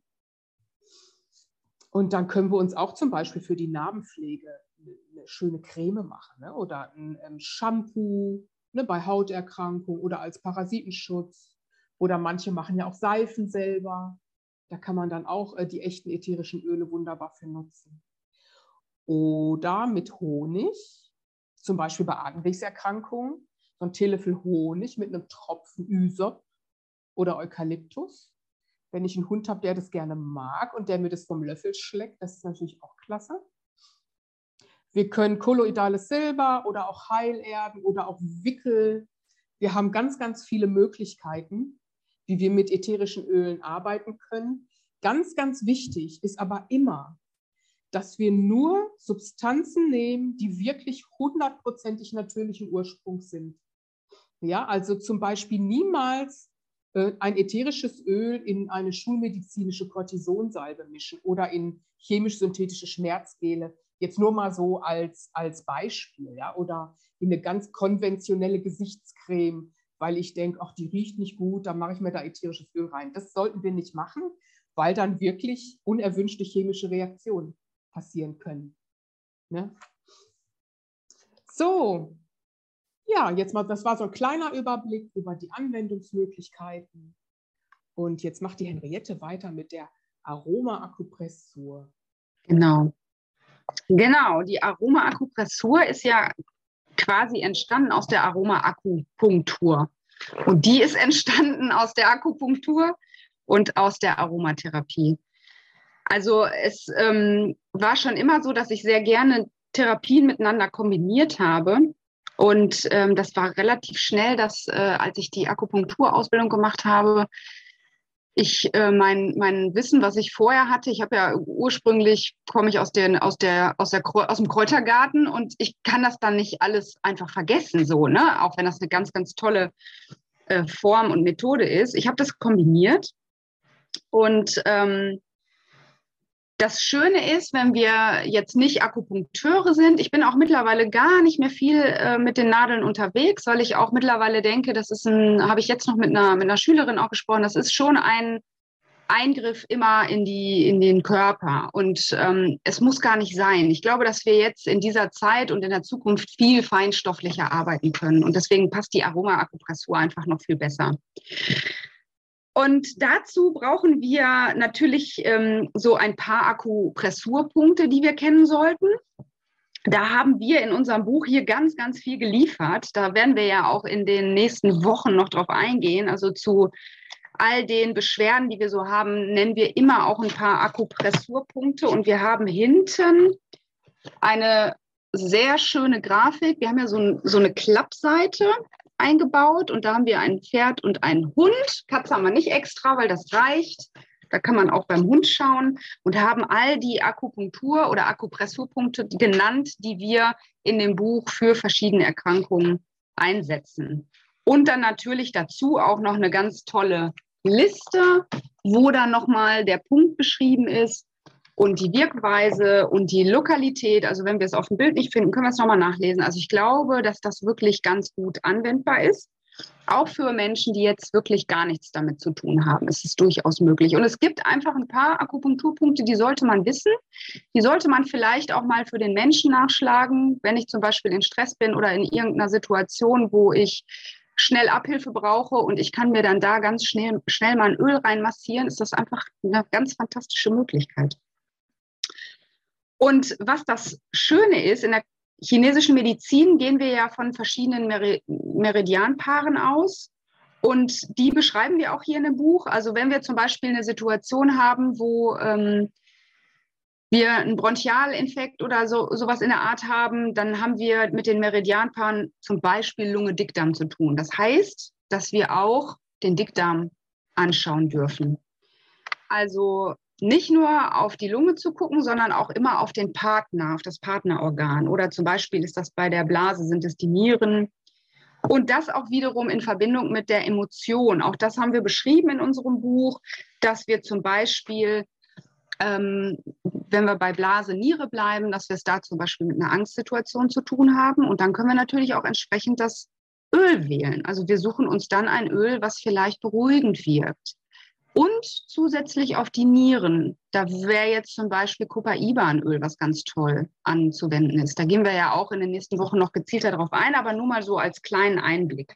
Und dann können wir uns auch zum Beispiel für die Narbenpflege eine schöne Creme machen ne? oder ein, ein Shampoo ne, bei Hauterkrankungen oder als Parasitenschutz. Oder manche machen ja auch Seifen selber. Da kann man dann auch äh, die echten ätherischen Öle wunderbar für nutzen. Oder mit Honig, zum Beispiel bei Atemwegserkrankungen, so ein Teelöffel Honig mit einem Tropfen Ysop oder Eukalyptus. Wenn ich einen Hund habe, der das gerne mag und der mir das vom Löffel schlägt, das ist natürlich auch klasse. Wir können kolloidales Silber oder auch Heilerden oder auch Wickel. Wir haben ganz, ganz viele Möglichkeiten, wie wir mit ätherischen Ölen arbeiten können. Ganz, ganz wichtig ist aber immer, dass wir nur Substanzen nehmen, die wirklich hundertprozentig natürlichen Ursprungs sind. Ja, also zum Beispiel niemals äh, ein ätherisches Öl in eine schulmedizinische Cortisonsalbe mischen oder in chemisch-synthetische Schmerzgele. Jetzt nur mal so als, als Beispiel, ja, oder in eine ganz konventionelle Gesichtscreme, weil ich denke, ach, die riecht nicht gut, da mache ich mir da ätherisches Öl rein. Das sollten wir nicht machen, weil dann wirklich unerwünschte chemische Reaktionen passieren können. Ne? So, ja, jetzt mal, das war so ein kleiner Überblick über die Anwendungsmöglichkeiten. Und jetzt macht die Henriette weiter mit der Aroma-Akupressur. Genau. Genau, die Aroma-Akupressur ist ja quasi entstanden aus der Aroma-Akupunktur. Und die ist entstanden aus der Akupunktur und aus der Aromatherapie. Also es ähm, war schon immer so, dass ich sehr gerne Therapien miteinander kombiniert habe. Und ähm, das war relativ schnell, dass äh, als ich die Akupunkturausbildung gemacht habe, ich äh, mein, mein Wissen, was ich vorher hatte, ich habe ja ursprünglich komme ich aus, den, aus, der, aus, der, aus dem Kräutergarten und ich kann das dann nicht alles einfach vergessen, so, ne? Auch wenn das eine ganz, ganz tolle äh, Form und Methode ist. Ich habe das kombiniert und ähm, das Schöne ist, wenn wir jetzt nicht Akupunkteure sind, ich bin auch mittlerweile gar nicht mehr viel äh, mit den Nadeln unterwegs, weil ich auch mittlerweile denke, das ist ein, habe ich jetzt noch mit einer, mit einer Schülerin auch gesprochen, das ist schon ein Eingriff immer in, die, in den Körper. Und ähm, es muss gar nicht sein. Ich glaube, dass wir jetzt in dieser Zeit und in der Zukunft viel feinstofflicher arbeiten können. Und deswegen passt die Aroma-Akupressur einfach noch viel besser. Und dazu brauchen wir natürlich ähm, so ein paar Akupressurpunkte, die wir kennen sollten. Da haben wir in unserem Buch hier ganz, ganz viel geliefert. Da werden wir ja auch in den nächsten Wochen noch drauf eingehen. Also zu all den Beschwerden, die wir so haben, nennen wir immer auch ein paar Akupressurpunkte. Und wir haben hinten eine sehr schöne Grafik. Wir haben ja so, so eine Klappseite eingebaut und da haben wir ein Pferd und einen Hund. Katze haben wir nicht extra, weil das reicht. Da kann man auch beim Hund schauen und haben all die Akupunktur- oder Akupressurpunkte genannt, die wir in dem Buch für verschiedene Erkrankungen einsetzen. Und dann natürlich dazu auch noch eine ganz tolle Liste, wo dann nochmal der Punkt beschrieben ist, und die Wirkweise und die Lokalität, also wenn wir es auf dem Bild nicht finden, können wir es nochmal nachlesen. Also ich glaube, dass das wirklich ganz gut anwendbar ist. Auch für Menschen, die jetzt wirklich gar nichts damit zu tun haben, ist es durchaus möglich. Und es gibt einfach ein paar Akupunkturpunkte, die sollte man wissen. Die sollte man vielleicht auch mal für den Menschen nachschlagen, wenn ich zum Beispiel in Stress bin oder in irgendeiner Situation, wo ich schnell Abhilfe brauche und ich kann mir dann da ganz schnell, schnell mal ein Öl reinmassieren, ist das einfach eine ganz fantastische Möglichkeit. Und was das Schöne ist, in der chinesischen Medizin gehen wir ja von verschiedenen Meridianpaaren aus. Und die beschreiben wir auch hier in dem Buch. Also wenn wir zum Beispiel eine Situation haben, wo ähm, wir einen Bronchialinfekt oder so, sowas in der Art haben, dann haben wir mit den Meridianpaaren zum Beispiel Lunge-Dickdarm zu tun. Das heißt, dass wir auch den Dickdarm anschauen dürfen. Also nicht nur auf die Lunge zu gucken, sondern auch immer auf den Partner, auf das Partnerorgan. Oder zum Beispiel ist das bei der Blase, sind es die Nieren. Und das auch wiederum in Verbindung mit der Emotion. Auch das haben wir beschrieben in unserem Buch, dass wir zum Beispiel, ähm, wenn wir bei Blase, Niere bleiben, dass wir es da zum Beispiel mit einer Angstsituation zu tun haben. Und dann können wir natürlich auch entsprechend das Öl wählen. Also wir suchen uns dann ein Öl, was vielleicht beruhigend wirkt. Und zusätzlich auf die Nieren. Da wäre jetzt zum Beispiel Copaibanöl, was ganz toll anzuwenden ist. Da gehen wir ja auch in den nächsten Wochen noch gezielter darauf ein, aber nur mal so als kleinen Einblick.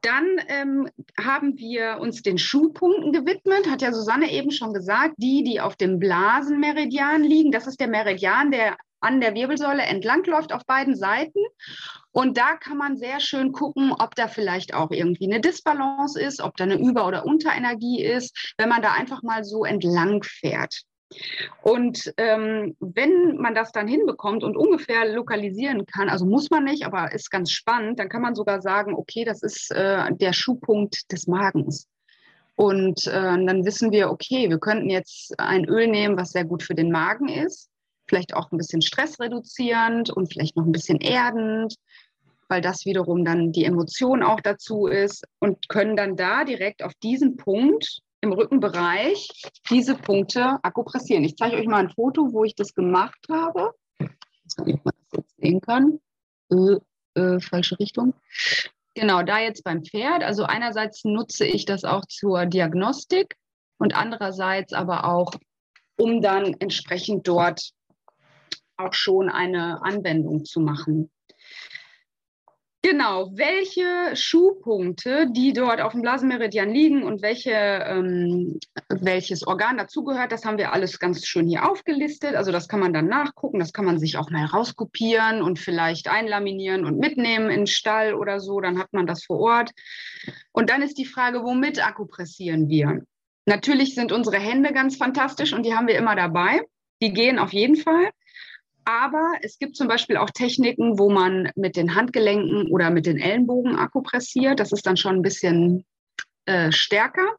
Dann ähm, haben wir uns den Schuhpunkten gewidmet, hat ja Susanne eben schon gesagt, die, die auf dem Blasenmeridian liegen. Das ist der Meridian, der an der Wirbelsäule entlangläuft auf beiden Seiten. Und da kann man sehr schön gucken, ob da vielleicht auch irgendwie eine Disbalance ist, ob da eine Über- oder Unterenergie ist, wenn man da einfach mal so entlang fährt. Und ähm, wenn man das dann hinbekommt und ungefähr lokalisieren kann, also muss man nicht, aber ist ganz spannend, dann kann man sogar sagen, okay, das ist äh, der Schuhpunkt des Magens. Und äh, dann wissen wir, okay, wir könnten jetzt ein Öl nehmen, was sehr gut für den Magen ist vielleicht auch ein bisschen stressreduzierend und vielleicht noch ein bisschen erdend, weil das wiederum dann die Emotion auch dazu ist und können dann da direkt auf diesen Punkt im Rückenbereich diese Punkte akupressieren. Ich zeige euch mal ein Foto, wo ich das gemacht habe. Ich weiß nicht, ob man das jetzt sehen kann. Äh, äh, falsche Richtung. Genau, da jetzt beim Pferd. Also einerseits nutze ich das auch zur Diagnostik und andererseits aber auch, um dann entsprechend dort auch schon eine Anwendung zu machen. Genau, welche Schuhpunkte, die dort auf dem Blasenmeridian liegen und welche, ähm, welches Organ dazugehört, das haben wir alles ganz schön hier aufgelistet. Also das kann man dann nachgucken, das kann man sich auch mal rauskopieren und vielleicht einlaminieren und mitnehmen in den Stall oder so, dann hat man das vor Ort. Und dann ist die Frage, womit akupressieren wir? Natürlich sind unsere Hände ganz fantastisch und die haben wir immer dabei. Die gehen auf jeden Fall. Aber es gibt zum Beispiel auch Techniken, wo man mit den Handgelenken oder mit den Ellenbogen akupressiert. Das ist dann schon ein bisschen äh, stärker.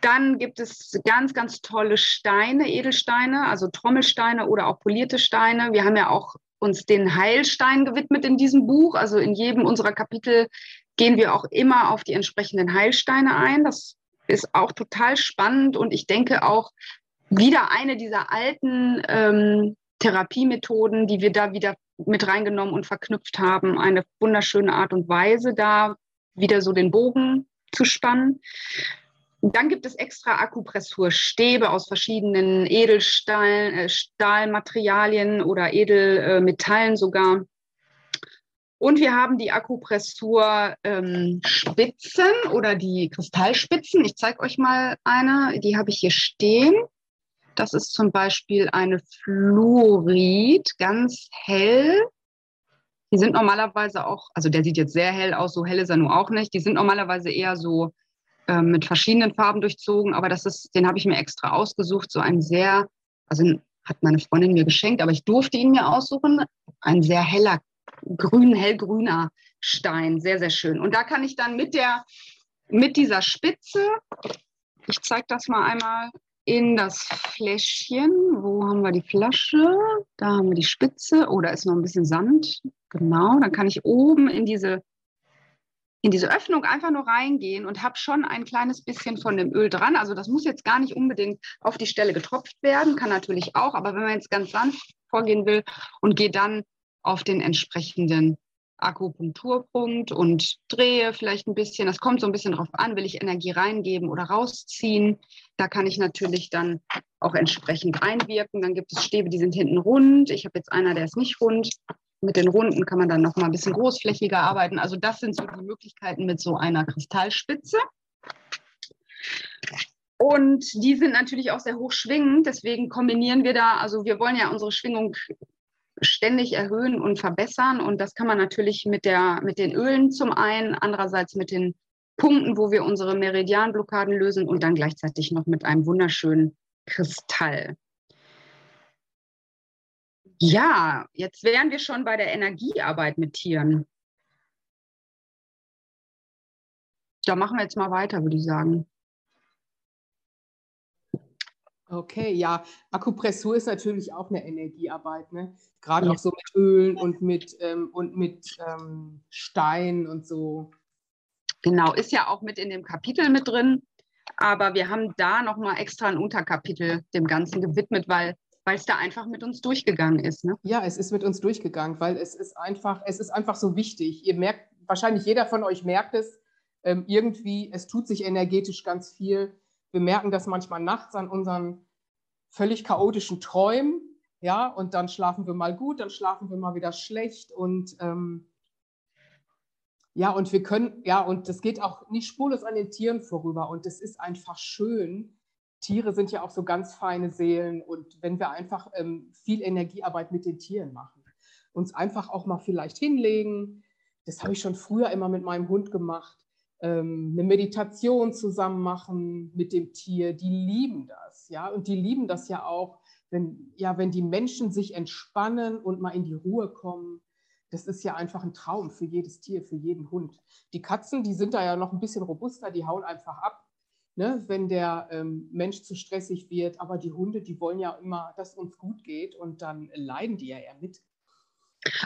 Dann gibt es ganz, ganz tolle Steine, Edelsteine, also Trommelsteine oder auch polierte Steine. Wir haben ja auch uns den Heilstein gewidmet in diesem Buch. Also in jedem unserer Kapitel gehen wir auch immer auf die entsprechenden Heilsteine ein. Das ist auch total spannend und ich denke auch wieder eine dieser alten ähm, Therapiemethoden, die wir da wieder mit reingenommen und verknüpft haben. Eine wunderschöne Art und Weise, da wieder so den Bogen zu spannen. Dann gibt es extra Akupressurstäbe aus verschiedenen Edelstahlmaterialien äh, oder Edelmetallen sogar. Und wir haben die Akupressurspitzen ähm, oder die Kristallspitzen. Ich zeige euch mal eine, die habe ich hier stehen. Das ist zum Beispiel eine Fluorid, ganz hell. Die sind normalerweise auch, also der sieht jetzt sehr hell aus, so hell ist er nur auch nicht. Die sind normalerweise eher so äh, mit verschiedenen Farben durchzogen, aber das ist, den habe ich mir extra ausgesucht, so ein sehr, also hat meine Freundin mir geschenkt, aber ich durfte ihn mir aussuchen. Ein sehr heller, grün, hellgrüner Stein, sehr, sehr schön. Und da kann ich dann mit der, mit dieser Spitze, ich zeige das mal einmal, in das Fläschchen. Wo haben wir die Flasche? Da haben wir die Spitze. Oh, da ist noch ein bisschen Sand. Genau, dann kann ich oben in diese, in diese Öffnung einfach nur reingehen und habe schon ein kleines bisschen von dem Öl dran. Also das muss jetzt gar nicht unbedingt auf die Stelle getropft werden, kann natürlich auch, aber wenn man jetzt ganz sanft vorgehen will und gehe dann auf den entsprechenden Akupunkturpunkt und drehe vielleicht ein bisschen. Das kommt so ein bisschen drauf an, will ich Energie reingeben oder rausziehen. Da kann ich natürlich dann auch entsprechend einwirken. Dann gibt es Stäbe, die sind hinten rund. Ich habe jetzt einer, der ist nicht rund. Mit den runden kann man dann noch mal ein bisschen großflächiger arbeiten. Also das sind so die Möglichkeiten mit so einer Kristallspitze. Und die sind natürlich auch sehr hoch schwingend. Deswegen kombinieren wir da, also wir wollen ja unsere Schwingung ständig erhöhen und verbessern. Und das kann man natürlich mit, der, mit den Ölen zum einen, andererseits mit den Punkten, wo wir unsere Meridianblockaden lösen und dann gleichzeitig noch mit einem wunderschönen Kristall. Ja, jetzt wären wir schon bei der Energiearbeit mit Tieren. da machen wir jetzt mal weiter, würde ich sagen. Okay, ja, Akupressur ist natürlich auch eine Energiearbeit, ne? Gerade ja. auch so mit Ölen und mit, ähm, und mit ähm, Stein und so. Genau, ist ja auch mit in dem Kapitel mit drin. Aber wir haben da nochmal extra ein Unterkapitel dem Ganzen gewidmet, weil weil es da einfach mit uns durchgegangen ist. Ne? Ja, es ist mit uns durchgegangen, weil es ist einfach, es ist einfach so wichtig. Ihr merkt, wahrscheinlich jeder von euch merkt es, ähm, irgendwie, es tut sich energetisch ganz viel. Wir merken das manchmal nachts an unseren völlig chaotischen Träumen, ja, und dann schlafen wir mal gut, dann schlafen wir mal wieder schlecht und ähm, ja, und wir können, ja, und das geht auch nicht spurlos an den Tieren vorüber und es ist einfach schön, Tiere sind ja auch so ganz feine Seelen und wenn wir einfach ähm, viel Energiearbeit mit den Tieren machen, uns einfach auch mal vielleicht hinlegen, das habe ich schon früher immer mit meinem Hund gemacht, ähm, eine Meditation zusammen machen mit dem Tier, die lieben das, ja, und die lieben das ja auch, wenn, ja, wenn die Menschen sich entspannen und mal in die Ruhe kommen. Das ist ja einfach ein Traum für jedes Tier, für jeden Hund. Die Katzen, die sind da ja noch ein bisschen robuster, die hauen einfach ab ne, wenn der ähm, Mensch zu stressig wird. Aber die Hunde, die wollen ja immer, dass uns gut geht und dann leiden die ja eher mit.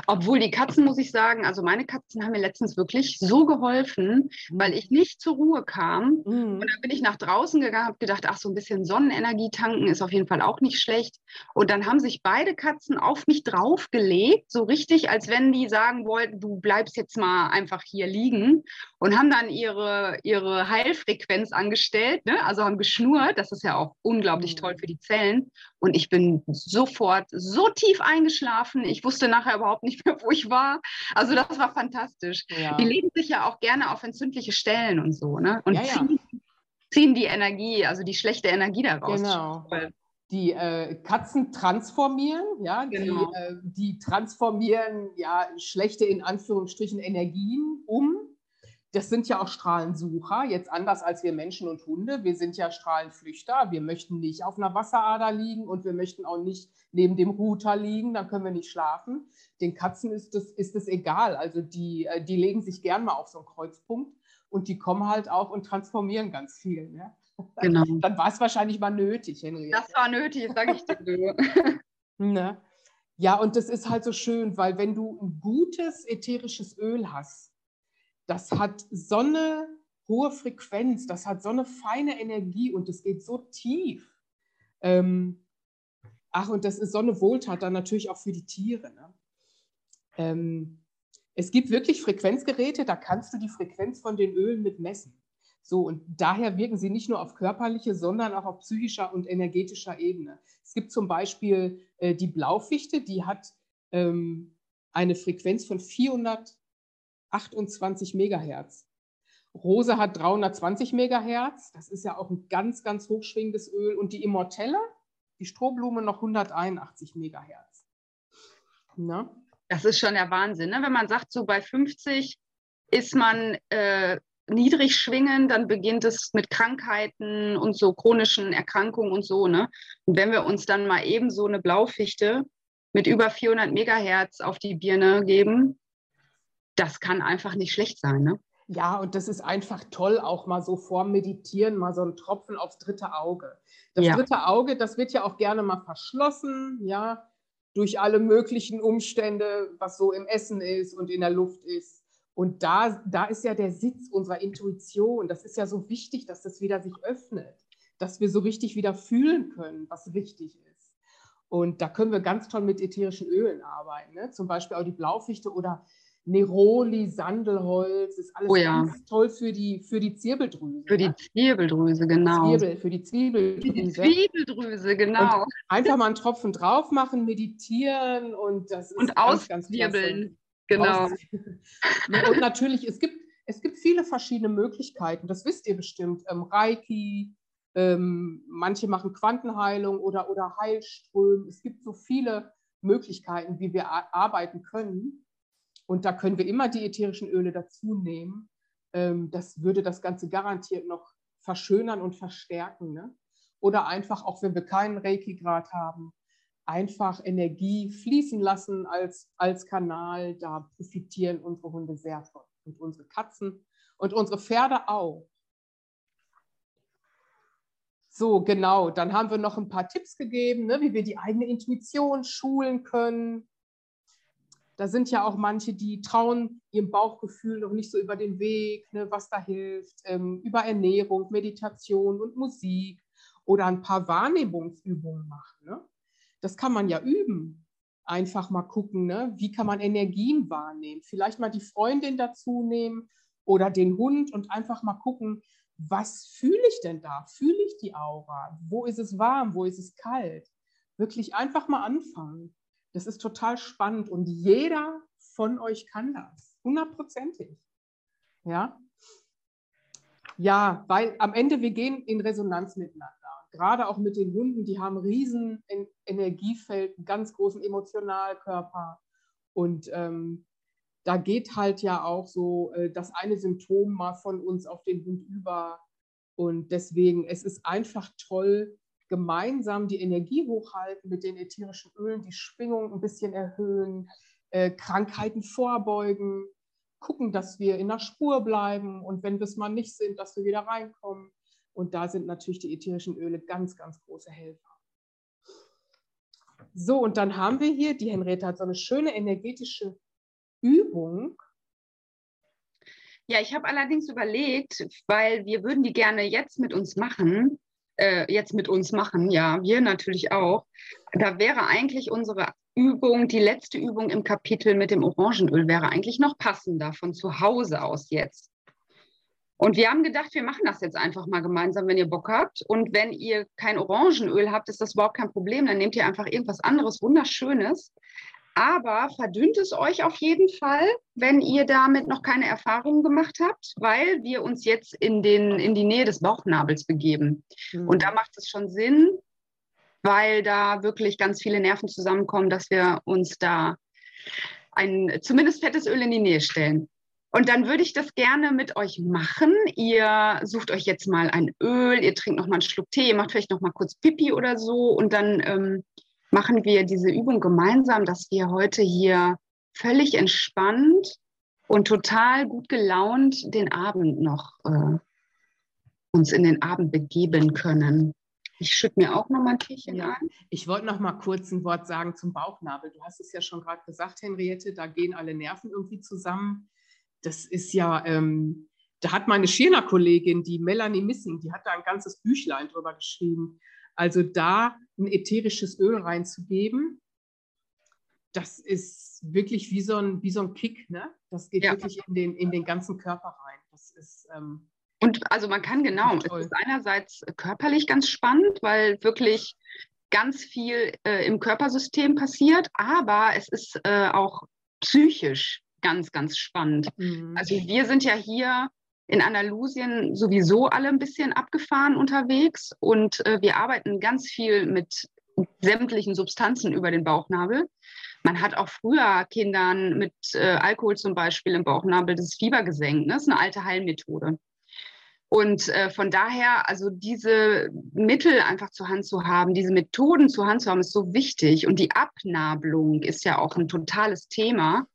Obwohl die Katzen, muss ich sagen, also meine Katzen haben mir letztens wirklich so geholfen, mhm. weil ich nicht zur Ruhe kam. Mhm. Und dann bin ich nach draußen gegangen, habe gedacht, ach, so ein bisschen Sonnenenergie tanken ist auf jeden Fall auch nicht schlecht. Und dann haben sich beide Katzen auf mich draufgelegt, so richtig, als wenn die sagen wollten, du bleibst jetzt mal einfach hier liegen. Und haben dann ihre, ihre Heilfrequenz angestellt, ne? also haben geschnurrt. Das ist ja auch unglaublich mhm. toll für die Zellen. Und ich bin sofort so tief eingeschlafen. Ich wusste nachher überhaupt nicht mehr, wo ich war. Also das war fantastisch. Ja. Die legen sich ja auch gerne auf entzündliche Stellen und so. Ne? Und ja, ziehen, ja. ziehen, die Energie, also die schlechte Energie daraus. Genau. Die äh, Katzen transformieren, ja, genau. die, äh, die transformieren ja schlechte in Anführungsstrichen Energien um das sind ja auch Strahlensucher, jetzt anders als wir Menschen und Hunde. Wir sind ja Strahlenflüchter. Wir möchten nicht auf einer Wasserader liegen und wir möchten auch nicht neben dem Router liegen, dann können wir nicht schlafen. Den Katzen ist das, ist das egal. Also die, äh, die legen sich gern mal auf so einen Kreuzpunkt und die kommen halt auch und transformieren ganz viel. Ne? Genau. [laughs] Dann war es wahrscheinlich mal nötig, Henriette. Das war nötig, sage ich dir. [laughs] ne? Ja, und das ist halt so schön, weil wenn du ein gutes ätherisches Öl hast, das hat so eine hohe Frequenz, das hat so eine feine Energie und es geht so tief. Ähm, ach, und das ist so eine Wohltat dann natürlich auch für die Tiere. Ne? Ähm, es gibt wirklich Frequenzgeräte, da kannst du die Frequenz von den Ölen mit messen. So, und daher wirken sie nicht nur auf körperliche, sondern auch auf psychischer und energetischer Ebene. Es gibt zum Beispiel äh, die Blaufichte, die hat ähm, eine Frequenz von 400 28 Megahertz. Rose hat 320 Megahertz. Das ist ja auch ein ganz, ganz hochschwingendes Öl. Und die Immortelle, die Strohblume, noch 181 Megahertz. Na? Das ist schon der Wahnsinn. Ne? Wenn man sagt, so bei 50 ist man äh, niedrig schwingen, dann beginnt es mit Krankheiten und so chronischen Erkrankungen und so. Ne? Und wenn wir uns dann mal eben so eine Blaufichte mit über 400 Megahertz auf die Birne geben, das kann einfach nicht schlecht sein. Ne? Ja, und das ist einfach toll, auch mal so vorm Meditieren, mal so ein Tropfen aufs dritte Auge. Das ja. dritte Auge, das wird ja auch gerne mal verschlossen, ja, durch alle möglichen Umstände, was so im Essen ist und in der Luft ist. Und da, da ist ja der Sitz unserer Intuition. Das ist ja so wichtig, dass das wieder sich öffnet, dass wir so richtig wieder fühlen können, was wichtig ist. Und da können wir ganz toll mit ätherischen Ölen arbeiten. Ne? Zum Beispiel auch die Blaufichte oder Neroli, Sandelholz, ist alles oh ja. ganz toll für die, für die Zirbeldrüse. Für die ne? Zirbeldrüse, genau. Zwiebel, für die Zwiebeldrüse. Für die Zwiebeldrüse, genau. Und einfach mal einen Tropfen drauf machen, meditieren und das ist und ganz, ganz klasse. genau. und natürlich, es gibt, es gibt viele verschiedene Möglichkeiten, das wisst ihr bestimmt. Ähm, Reiki, ähm, manche machen Quantenheilung oder, oder Heilström. Es gibt so viele Möglichkeiten, wie wir arbeiten können. Und da können wir immer die ätherischen Öle dazu nehmen. Ähm, das würde das Ganze garantiert noch verschönern und verstärken. Ne? Oder einfach, auch wenn wir keinen Reiki-Grad haben, einfach Energie fließen lassen als, als Kanal. Da profitieren unsere Hunde sehr von und unsere Katzen. Und unsere Pferde auch. So, genau. Dann haben wir noch ein paar Tipps gegeben, ne, wie wir die eigene Intuition schulen können. Da sind ja auch manche, die trauen ihrem Bauchgefühl noch nicht so über den Weg, ne, was da hilft, ähm, über Ernährung, Meditation und Musik oder ein paar Wahrnehmungsübungen machen. Ne? Das kann man ja üben. Einfach mal gucken, ne? wie kann man Energien wahrnehmen. Vielleicht mal die Freundin dazu nehmen oder den Hund und einfach mal gucken, was fühle ich denn da? Fühle ich die Aura? Wo ist es warm? Wo ist es kalt? Wirklich einfach mal anfangen. Das ist total spannend und jeder von euch kann das, hundertprozentig. Ja? Ja, weil am Ende wir gehen in Resonanz miteinander. Gerade auch mit den Hunden, die haben riesen Energiefeld, einen ganz großen Emotionalkörper. Und ähm, da geht halt ja auch so äh, das eine Symptom mal von uns auf den Hund über. Und deswegen, es ist einfach toll, gemeinsam die Energie hochhalten mit den ätherischen Ölen, die Schwingung ein bisschen erhöhen, äh, Krankheiten vorbeugen, gucken, dass wir in der Spur bleiben und wenn wir es mal nicht sind, dass wir wieder reinkommen. Und da sind natürlich die ätherischen Öle ganz, ganz große Helfer. So, und dann haben wir hier, die Henriette hat so eine schöne energetische Übung? Ja, ich habe allerdings überlegt, weil wir würden die gerne jetzt mit uns machen, äh, jetzt mit uns machen, ja, wir natürlich auch. Da wäre eigentlich unsere Übung, die letzte Übung im Kapitel mit dem Orangenöl, wäre eigentlich noch passender von zu Hause aus jetzt. Und wir haben gedacht, wir machen das jetzt einfach mal gemeinsam, wenn ihr Bock habt. Und wenn ihr kein Orangenöl habt, ist das überhaupt kein Problem. Dann nehmt ihr einfach irgendwas anderes, Wunderschönes. Aber verdünnt es euch auf jeden Fall, wenn ihr damit noch keine Erfahrungen gemacht habt, weil wir uns jetzt in, den, in die Nähe des Bauchnabels begeben. Mhm. Und da macht es schon Sinn, weil da wirklich ganz viele Nerven zusammenkommen, dass wir uns da ein zumindest fettes Öl in die Nähe stellen. Und dann würde ich das gerne mit euch machen. Ihr sucht euch jetzt mal ein Öl, ihr trinkt noch mal einen Schluck Tee, ihr macht vielleicht noch mal kurz Pipi oder so und dann ähm, machen wir diese Übung gemeinsam, dass wir heute hier völlig entspannt und total gut gelaunt den Abend noch äh, uns in den Abend begeben können. Ich schütte mir auch noch mal ein Tierchen ja. ein. Ich wollte noch mal kurz ein Wort sagen zum Bauchnabel. Du hast es ja schon gerade gesagt, Henriette, da gehen alle Nerven irgendwie zusammen. Das ist ja, ähm, da hat meine Schirner-Kollegin, die Melanie Missing, die hat da ein ganzes Büchlein drüber geschrieben. Also da ein ätherisches Öl reinzugeben, das ist wirklich wie so ein, wie so ein Kick. Ne? Das geht ja. wirklich in den, in den ganzen Körper rein. Das ist. Ähm, und also man kann genau, es ist einerseits körperlich ganz spannend, weil wirklich ganz viel äh, im Körpersystem passiert, aber es ist äh, auch psychisch ganz, ganz spannend. Mhm. Also wir sind ja hier in Andalusien sowieso alle ein bisschen abgefahren unterwegs und äh, wir arbeiten ganz viel mit sämtlichen Substanzen über den Bauchnabel. Man hat auch früher Kindern mit äh, Alkohol zum Beispiel im Bauchnabel das Fieber gesenkt. Ne? Das ist eine alte Heilmethode. Und äh, von daher, also diese Mittel einfach zur Hand zu haben, diese Methoden zur Hand zu haben, ist so wichtig. Und die Abnabelung ist ja auch ein totales Thema,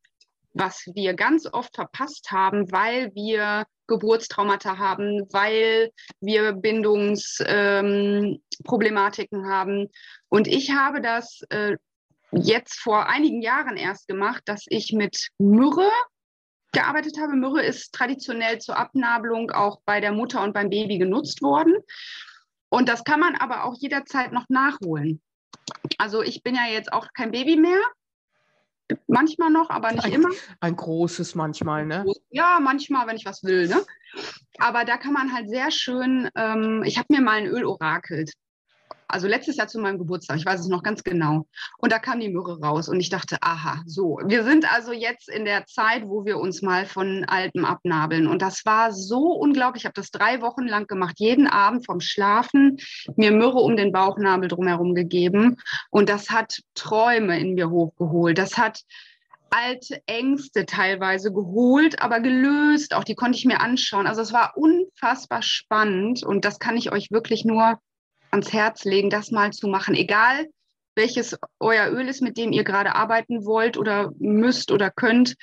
was wir ganz oft verpasst haben, weil wir Geburtstraumata haben, weil wir Bindungsproblematiken ähm, haben. Und ich habe das äh, jetzt vor einigen Jahren erst gemacht, dass ich mit Myrrhe gearbeitet habe. Myrrhe ist traditionell zur Abnabelung auch bei der Mutter und beim Baby genutzt worden. Und das kann man aber auch jederzeit noch nachholen. Also ich bin ja jetzt auch kein Baby mehr, manchmal noch, aber nicht ein, immer. Ein großes manchmal, ne? Ja, manchmal, wenn ich was will, ne? Aber da kann man halt sehr schön, ähm, ich habe mir mal ein Öl orakelt also letztes Jahr zu meinem Geburtstag, ich weiß es noch ganz genau. Und da kam die Myrrhe raus und ich dachte, aha, so, wir sind also jetzt in der Zeit, wo wir uns mal von Alpen abnabeln. Und das war so unglaublich. Ich habe das drei Wochen lang gemacht, jeden Abend vom Schlafen mir Myrrhe um den Bauchnabel drumherum gegeben. Und das hat Träume in mir hochgeholt. Das hat alte Ängste teilweise geholt, aber gelöst. Auch die konnte ich mir anschauen. Also es war unfassbar spannend und das kann ich euch wirklich nur ans Herz legen, das mal zu machen, egal welches euer Öl ist, mit dem ihr gerade arbeiten wollt oder müsst oder könnt.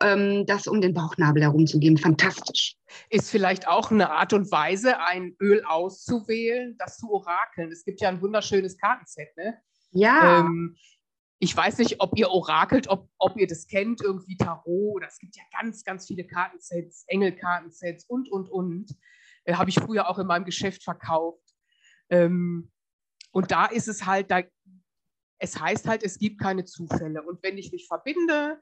ähm, das um den Bauchnabel herumzugeben. Fantastisch. Ist vielleicht auch eine Art und Weise, ein Öl auszuwählen, das zu orakeln. Es gibt ja ein wunderschönes Kartenset, ne? Ja. Ähm, ich weiß nicht, ob ihr orakelt, ob, ob ihr das kennt, irgendwie Tarot. Oder es gibt ja ganz, ganz viele Kartensets, Engelkartensets und, und, und. Äh, Habe ich früher auch in meinem Geschäft verkauft. Ähm, und da ist es halt, da, es heißt halt, es gibt keine Zufälle. Und wenn ich mich verbinde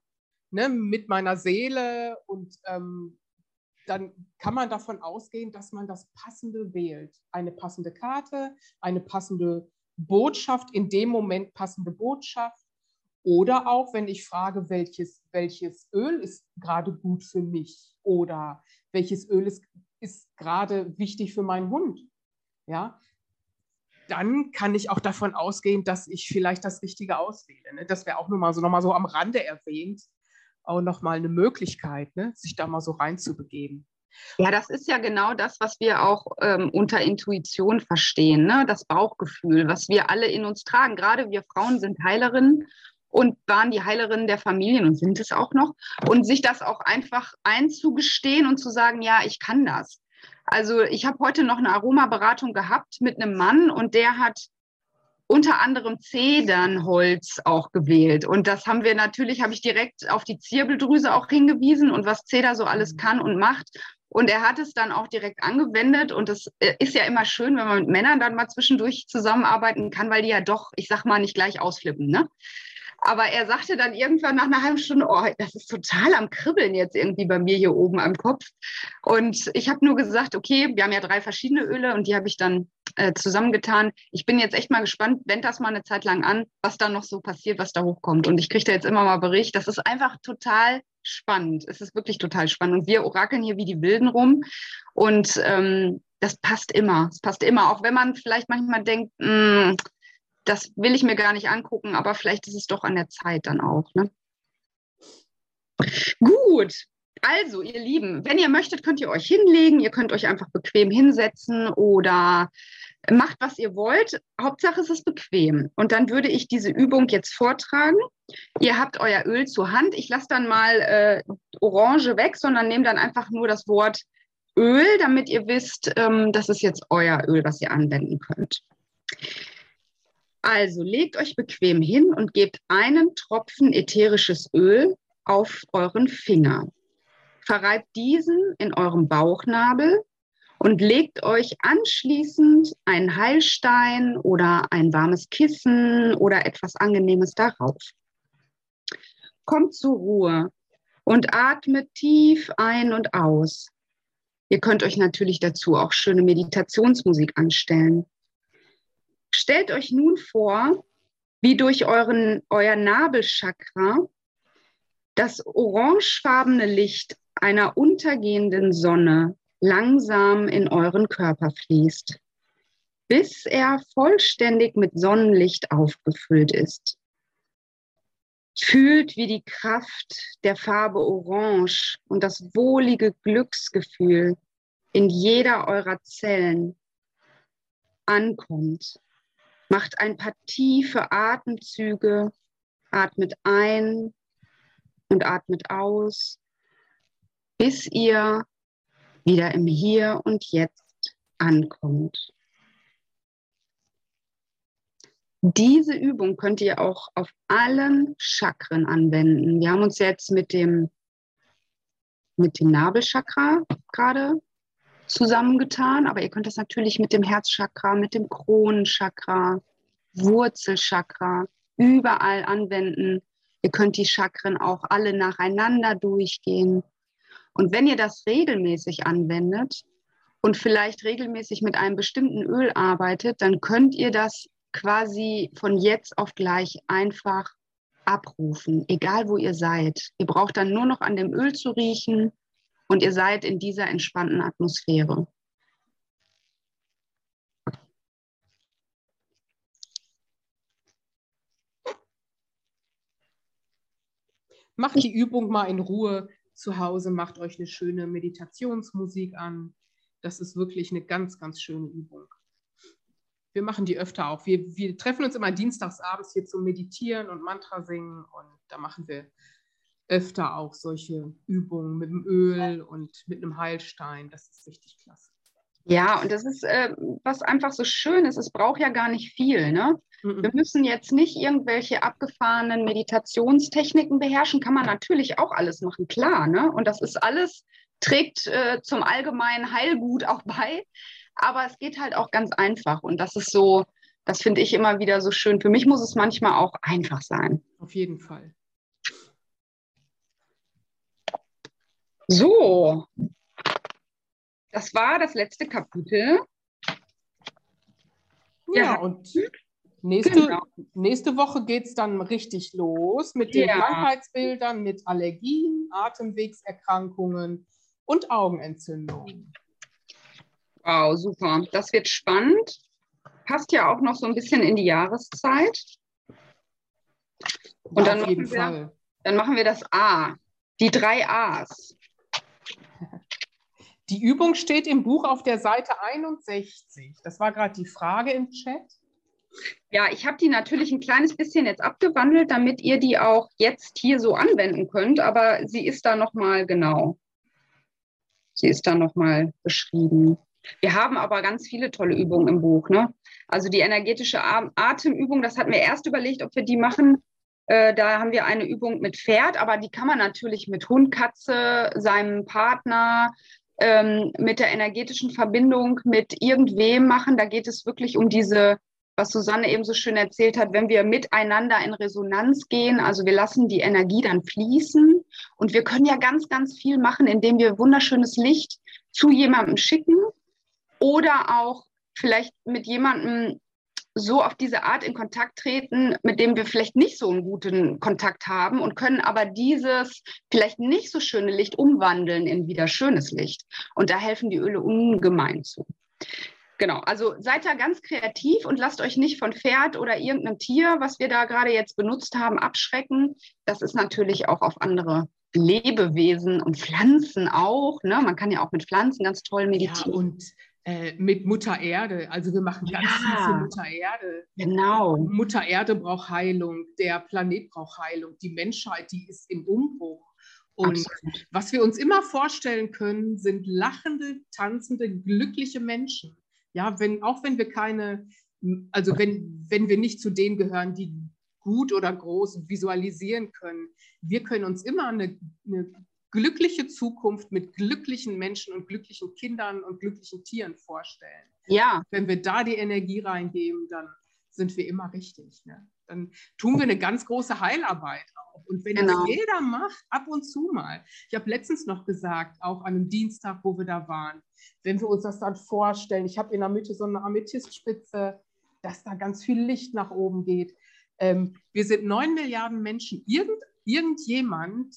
ne, mit meiner Seele und ähm, dann kann man davon ausgehen, dass man das Passende wählt. Eine passende Karte, eine passende Botschaft, in dem Moment passende Botschaft. Oder auch, wenn ich frage, welches, welches Öl ist gerade gut für mich oder welches Öl ist, ist gerade wichtig für meinen Hund. Ja, dann kann ich auch davon ausgehen, dass ich vielleicht das Richtige auswähle. Ne? Das wäre auch nur mal so, noch mal so am Rande erwähnt, auch nochmal eine Möglichkeit, ne? sich da mal so reinzubegeben. Ja, das ist ja genau das, was wir auch ähm, unter Intuition verstehen, ne? das Bauchgefühl, was wir alle in uns tragen. Gerade wir Frauen sind Heilerinnen und waren die Heilerinnen der Familien und sind es auch noch. Und sich das auch einfach einzugestehen und zu sagen, ja, ich kann das. Also ich habe heute noch eine Aromaberatung gehabt mit einem Mann und der hat unter anderem Zedernholz auch gewählt. Und das haben wir natürlich, habe ich direkt auf die Zirbeldrüse auch hingewiesen und was Zeder so alles kann und macht. Und er hat es dann auch direkt angewendet. Und es äh, ist ja immer schön, wenn man mit Männern dann mal zwischendurch zusammenarbeiten kann, weil die ja doch, ich sag mal, nicht gleich ausflippen. Ne? Aber er sagte dann irgendwann nach einer halben Stunde, oh, das ist total am Kribbeln jetzt irgendwie bei mir hier oben am Kopf. Und ich habe nur gesagt, okay, wir haben ja drei verschiedene Öle und die habe ich dann äh, zusammengetan. Ich bin jetzt echt mal gespannt, wend das mal eine Zeit lang an, was da noch so passiert, was da hochkommt. Und ich kriege da jetzt immer mal Bericht. Das ist einfach total spannend. Es ist wirklich total spannend. Und wir orakeln hier wie die Wilden rum. Und ähm, das passt immer. Es passt immer, auch wenn man vielleicht manchmal denkt, mh, hm, das will ich mir gar nicht angucken, aber vielleicht ist es doch an der Zeit dann auch. Ne? Gut, also ihr Lieben, wenn ihr möchtet, könnt ihr euch hinlegen, ihr könnt euch einfach bequem hinsetzen oder macht, was ihr wollt. Hauptsache es ist bequem. Und dann würde ich diese Übung jetzt vortragen. Ihr habt euer Öl zur Hand. Ich lasse dann mal äh, Orange weg, sondern nehme dann einfach nur das Wort Öl, damit ihr wisst, ähm, das ist jetzt euer Öl, was ihr anwenden könnt. Also legt euch bequem hin und gebt einen Tropfen ätherisches Öl auf euren Finger. Verreibt diesen in eurem Bauchnabel und legt euch anschließend einen Heilstein oder ein warmes Kissen oder etwas Angenehmes darauf. Kommt zur Ruhe und atmet tief ein und aus. Ihr könnt euch natürlich dazu auch schöne Meditationsmusik anstellen. Stellt euch nun vor, wie durch euren, euer Nabelchakra das orangefarbene Licht einer untergehenden Sonne langsam in euren Körper fließt, bis er vollständig mit Sonnenlicht aufgefüllt ist. Fühlt, wie die Kraft der Farbe Orange und das wohlige Glücksgefühl in jeder eurer Zellen ankommt Macht ein paar tiefe Atemzüge, atmet ein und atmet aus, bis ihr wieder im Hier und Jetzt ankommt. Diese Übung könnt ihr auch auf allen Chakren anwenden. Wir haben uns jetzt mit dem, mit dem Nabelchakra gerade zusammengetan, aber ihr könnt das natürlich mit dem Herzchakra, mit dem Kronenchakra, Wurzelchakra überall anwenden. Ihr könnt die Chakren auch alle nacheinander durchgehen. Und wenn ihr das regelmäßig anwendet und vielleicht regelmäßig mit einem bestimmten Öl arbeitet, dann könnt ihr das quasi von jetzt auf gleich einfach abrufen, egal wo ihr seid. Ihr braucht dann nur noch an dem Öl zu riechen und ihr seid in dieser entspannten Atmosphäre. Macht die Übung mal in Ruhe zu Hause, macht euch eine schöne Meditationsmusik an. Das ist wirklich eine ganz, ganz schöne Übung. Wir machen die öfter auch. Wir, wir treffen uns immer dienstagsabends hier zum Meditieren und Mantra singen und da machen wir öfter auch solche Übungen mit dem Öl und mit einem Heilstein. Das ist richtig klasse. Ja, und das ist, äh, was einfach so schön ist, es braucht ja gar nicht viel. Ne? Mhm. Wir müssen jetzt nicht irgendwelche abgefahrenen Meditationstechniken beherrschen, kann man natürlich auch alles machen, klar. Ne? Und das ist alles, trägt äh, zum allgemeinen Heilgut auch bei. Aber es geht halt auch ganz einfach. Und das ist so, das finde ich immer wieder so schön. Für mich muss es manchmal auch einfach sein. Auf jeden Fall. So, das war das letzte Kapitel. Ja, Ja. und nächste, Genau. nächste Woche geht es dann richtig los mit den Ja. Krankheitsbildern, mit Allergien, Atemwegserkrankungen und Augenentzündungen. Wow, super. Das wird spannend. Passt ja auch noch so ein bisschen in die Jahreszeit. Und dann auf jeden machen wir- Fall. Dann machen wir das A. Die drei A's. Die Übung steht im Buch auf der Seite 61. Das war gerade die Frage im Chat. Ja, ich habe die natürlich ein kleines bisschen jetzt abgewandelt, damit ihr die auch jetzt hier so anwenden könnt, aber sie ist da nochmal genau. Sie ist da nochmal beschrieben. Wir haben aber ganz viele tolle Übungen im Buch. Ne? Also die energetische Atemübung, das hatten wir erst überlegt, ob wir die machen. Äh, da haben wir eine Übung mit Pferd, aber die kann man natürlich mit Hund, Katze, seinem Partner, ähm, mit der energetischen Verbindung mit irgendwem machen. Da geht es wirklich um diese was Susanne eben so schön erzählt hat, wenn wir miteinander in Resonanz gehen, also wir lassen die Energie dann fließen und wir können ja ganz, ganz viel machen, indem wir wunderschönes Licht zu jemandem schicken oder auch vielleicht mit jemandem so auf diese Art in Kontakt treten, mit dem wir vielleicht nicht so einen guten Kontakt haben und können aber dieses vielleicht nicht so schöne Licht umwandeln in wieder schönes Licht. Und da helfen die Öle ungemein zu. Genau, also seid da ganz kreativ und lasst euch nicht von Pferd oder irgendeinem Tier, was wir da gerade jetzt benutzt haben, abschrecken. Das ist natürlich auch auf andere Lebewesen und Pflanzen auch. Ne? Man kann ja auch mit Pflanzen ganz toll Ja, meditieren. und äh, mit Mutter Erde. Also wir machen ganz Ja. viel für Mutter Erde. genau. Mutter Erde braucht Heilung, der Planet braucht Heilung, die Menschheit, die ist im Umbruch. Und Absolut. was wir uns immer vorstellen können, sind lachende, tanzende, glückliche Menschen. Ja, wenn, auch wenn wir keine, also wenn, wenn wir nicht zu denen gehören, die gut oder groß visualisieren können, wir können uns immer eine, eine glückliche Zukunft mit glücklichen Menschen und glücklichen Kindern und glücklichen Tieren vorstellen. Ja, Wenn wir da die Energie reingeben, dann sind wir immer richtig. Ne? Dann tun wir eine ganz große Heilarbeit auch. Und wenn Genau. das jeder macht, ab und zu mal. Ich habe letztens noch gesagt, auch an einem Dienstag, wo wir da waren, wenn wir uns das dann vorstellen, ich habe in der Mitte so eine Amethystspitze, dass da ganz viel Licht nach oben geht. Ähm, wir sind neun Milliarden Menschen. Irgend, irgendjemand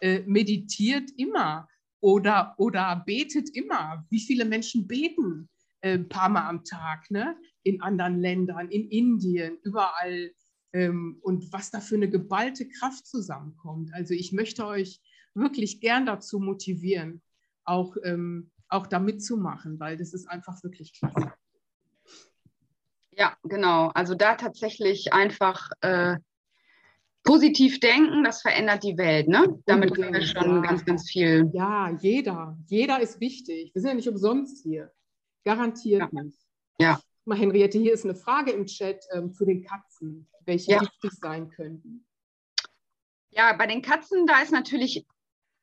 äh, meditiert immer oder, oder betet immer. Wie viele Menschen beten äh, ein paar Mal am Tag, ne? in anderen Ländern, in Indien, überall. Ähm, und was da für eine geballte Kraft zusammenkommt. Also ich möchte euch wirklich gern dazu motivieren, auch, ähm, auch da mitzumachen, weil das ist einfach wirklich klasse. ja, genau. Also da tatsächlich einfach äh, positiv denken, das verändert die Welt. Ne? Damit können wir schon ja. ganz, ganz viel. Ja, jeder. Jeder ist wichtig. Wir sind ja nicht umsonst hier. Garantiert nicht. Ja. Guck Mal, Henriette, hier ist eine Frage im Chat ähm, zu den Katzen, welche Ja. wichtig sein könnten. Ja, bei den Katzen, da ist natürlich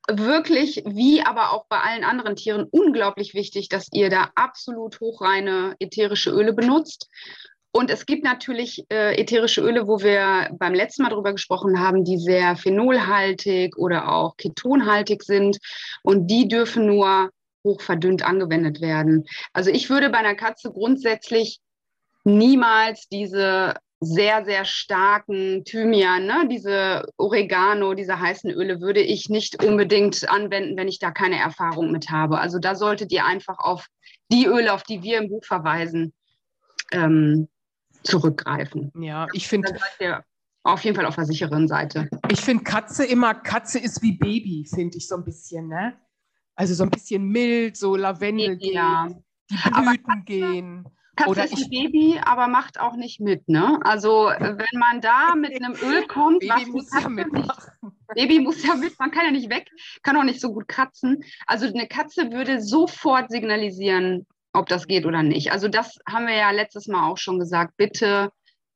wirklich, wie aber auch bei allen anderen Tieren, unglaublich wichtig, dass ihr da absolut hochreine ätherische Öle benutzt. Und es gibt natürlich äh, ätherische Öle, wo wir beim letzten Mal drüber gesprochen haben, die sehr phenolhaltig oder auch ketonhaltig sind. Und die dürfen nur hochverdünnt angewendet werden. Also ich würde bei einer Katze grundsätzlich niemals diese sehr, sehr starken Thymian, ne? diese Oregano, diese heißen Öle würde ich nicht unbedingt anwenden, wenn ich da keine Erfahrung mit habe. Also da solltet ihr einfach auf die Öle, auf die wir im Buch verweisen, ähm, zurückgreifen. Ja, ich finde auf jeden Fall auf der sicheren Seite. ich find Katze immer, Katze ist wie Baby, finde ich so ein bisschen, ne? Also so ein bisschen mild, so Lavendel Ja. geht, die Blüten gehen. Katze Oder ist ich- ein Baby, aber macht auch nicht mit, ne? Also wenn man da mit einem [laughs] Öl kommt, Baby muss ja Katze mitmachen. Baby muss ja mit, man kann ja nicht weg, kann auch nicht so gut kratzen. Also eine Katze würde sofort signalisieren, ob das geht oder nicht. Also das haben wir ja letztes Mal auch schon gesagt. Bitte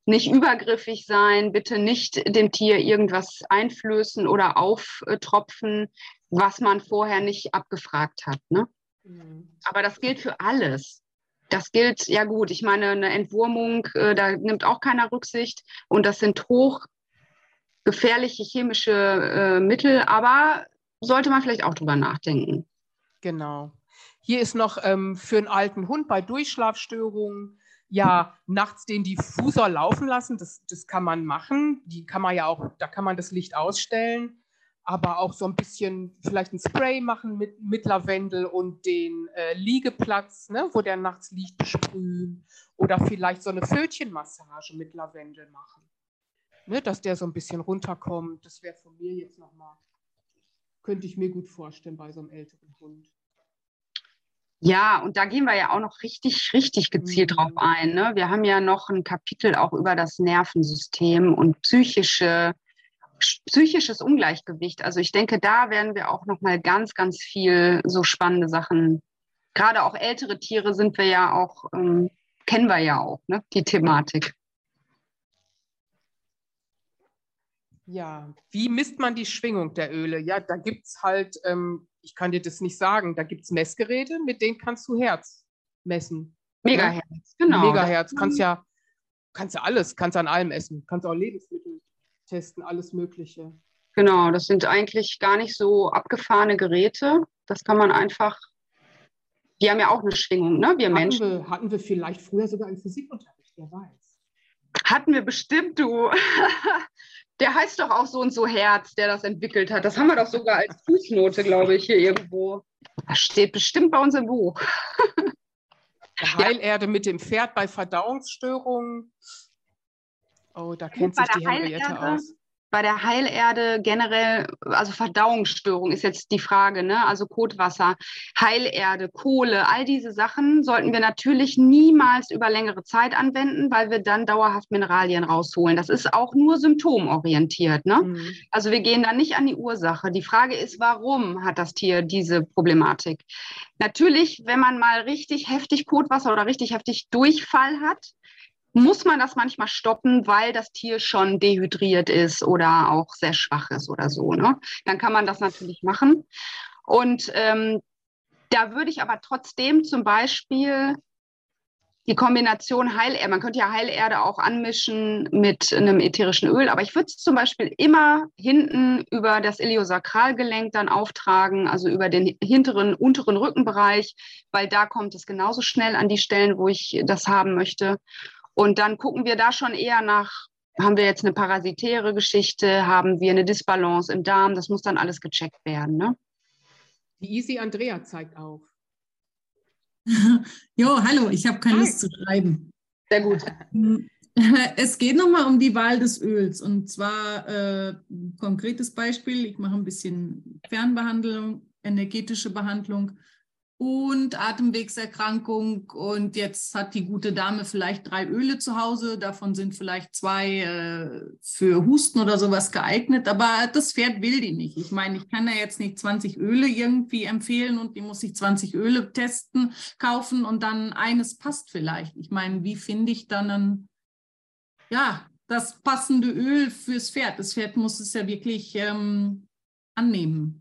nicht übergriffig sein, bitte nicht dem Tier irgendwas einflößen oder auftropfen, was man vorher nicht abgefragt hat. Ne? Mhm. Aber das gilt für alles. Das gilt, ja gut, ich meine, eine Entwurmung, äh, da nimmt auch keiner Rücksicht und das sind hochgefährliche chemische äh, Mittel, aber sollte man vielleicht auch drüber nachdenken. Genau. Hier ist noch ähm, für einen alten Hund bei Durchschlafstörungen ja nachts den Diffusor laufen lassen. Das, das kann man machen. Die kann man ja auch, da kann man das Licht ausstellen aber auch so ein bisschen vielleicht ein Spray machen mit, mit Lavendel und den äh, Liegeplatz, ne, wo der nachts liegt, besprühen oder vielleicht so eine Fötchenmassage mit Lavendel machen, ne, dass der so ein bisschen runterkommt. Das wäre von mir jetzt nochmal, könnte ich mir gut vorstellen bei so einem älteren Hund. Ja, und da gehen wir ja auch noch richtig, richtig gezielt mhm. drauf ein. Ne? Wir haben ja noch ein Kapitel auch über das Nervensystem und psychische psychisches Ungleichgewicht. Also ich denke, da werden wir auch noch mal ganz, ganz viel so spannende Sachen. Gerade auch ältere Tiere sind wir ja auch, ähm, kennen wir ja auch, ne, die Thematik. Ja, wie misst man die Schwingung der Öle? Ja, da gibt es halt, ähm, ich kann dir das nicht sagen, da gibt es Messgeräte, mit denen kannst du Herz messen. Megahertz, ja? genau. Megahertz, kannst ja, kannst ja alles, kannst an allem essen, kannst auch Lebensmittel testen, alles Mögliche. Genau, das sind eigentlich gar nicht so abgefahrene Geräte. Das kann man einfach, die haben ja auch eine Schwingung, ne? Wir hatten Menschen. Wir, hatten wir vielleicht früher sogar einen Physikunterricht, wer weiß. Hatten wir bestimmt, du. [laughs] Der heißt doch auch so und so Herz, der das entwickelt hat. Das haben wir doch sogar als Fußnote, glaube ich, hier irgendwo. Das steht bestimmt bei uns im Buch. Heilerde mit dem Pferd bei Verdauungsstörungen. Oh, da kennt sich die Henriette aus. Bei der Heilerde generell, also Verdauungsstörung ist jetzt die Frage, ne? also Kotwasser, Heilerde, Kohle, all diese Sachen sollten wir natürlich niemals über längere Zeit anwenden, weil wir dann dauerhaft Mineralien rausholen. Das ist auch nur symptomorientiert. Ne? Mhm. Also wir gehen da nicht an die Ursache. Die Frage ist, warum hat das Tier diese Problematik? Natürlich, wenn man mal richtig heftig Kotwasser oder richtig heftig Durchfall hat, muss man das manchmal stoppen, weil das Tier schon dehydriert ist oder auch sehr schwach ist oder so. Ne? Dann kann man das natürlich machen. Und ähm, da würde ich aber trotzdem zum Beispiel die Kombination Heilerde, man könnte ja Heilerde auch anmischen mit einem ätherischen Öl, aber ich würde es zum Beispiel immer hinten über das Iliosakralgelenk dann auftragen, also über den hinteren, unteren Rückenbereich, weil da kommt es genauso schnell an die Stellen, wo ich das haben möchte. Und dann gucken wir da schon eher nach, haben wir jetzt eine parasitäre Geschichte, haben wir eine Disbalance im Darm, das muss dann alles gecheckt werden. Ne? Die Easy Andrea zeigt auf. [laughs] jo, hallo, ich habe keine Hi. Lust zu schreiben. Sehr gut. [laughs] Es geht nochmal um die Wahl des Öls. Und zwar äh, ein konkretes Beispiel. Ich mache ein bisschen Fernbehandlung, energetische Behandlung und Atemwegserkrankung. Und jetzt hat die gute Dame vielleicht drei Öle zu Hause. Davon sind vielleicht zwei äh, für Husten oder sowas geeignet. Aber das Pferd will die nicht. Ich meine, ich kann ja jetzt nicht 20 Öle irgendwie empfehlen und die muss sich 20 Öle testen, kaufen und dann eines passt vielleicht. Ich meine, wie finde ich dann ein, ja, das passende Öl fürs Pferd? Das Pferd muss es ja wirklich ähm, annehmen.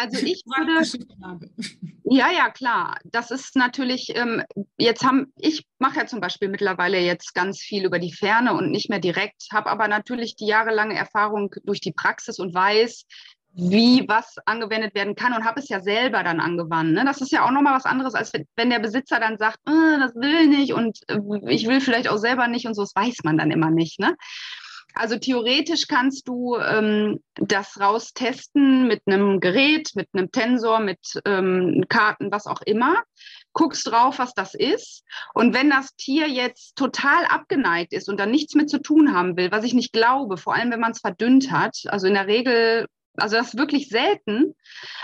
Also [laughs] ich würde. Ja, ja, klar. Das ist natürlich, ähm, jetzt haben, ich mache ja zum Beispiel mittlerweile jetzt ganz viel über die Ferne und nicht mehr direkt, habe aber natürlich die jahrelange Erfahrung durch die Praxis und weiß, wie was angewendet werden kann und habe es ja selber dann angewandt. Ne? Das ist ja auch nochmal was anderes, als wenn der Besitzer dann sagt, äh, das will nicht und äh, ich will vielleicht auch selber nicht und so, das weiß man dann immer nicht. Ne? Also theoretisch kannst du ähm, das raustesten mit einem Gerät, mit einem Tensor, mit ähm, Karten, was auch immer. Guckst drauf, was das ist. Und wenn das Tier jetzt total abgeneigt ist und dann nichts mit zu tun haben will, was ich nicht glaube, vor allem wenn man es verdünnt hat, also in der Regel also das ist wirklich selten.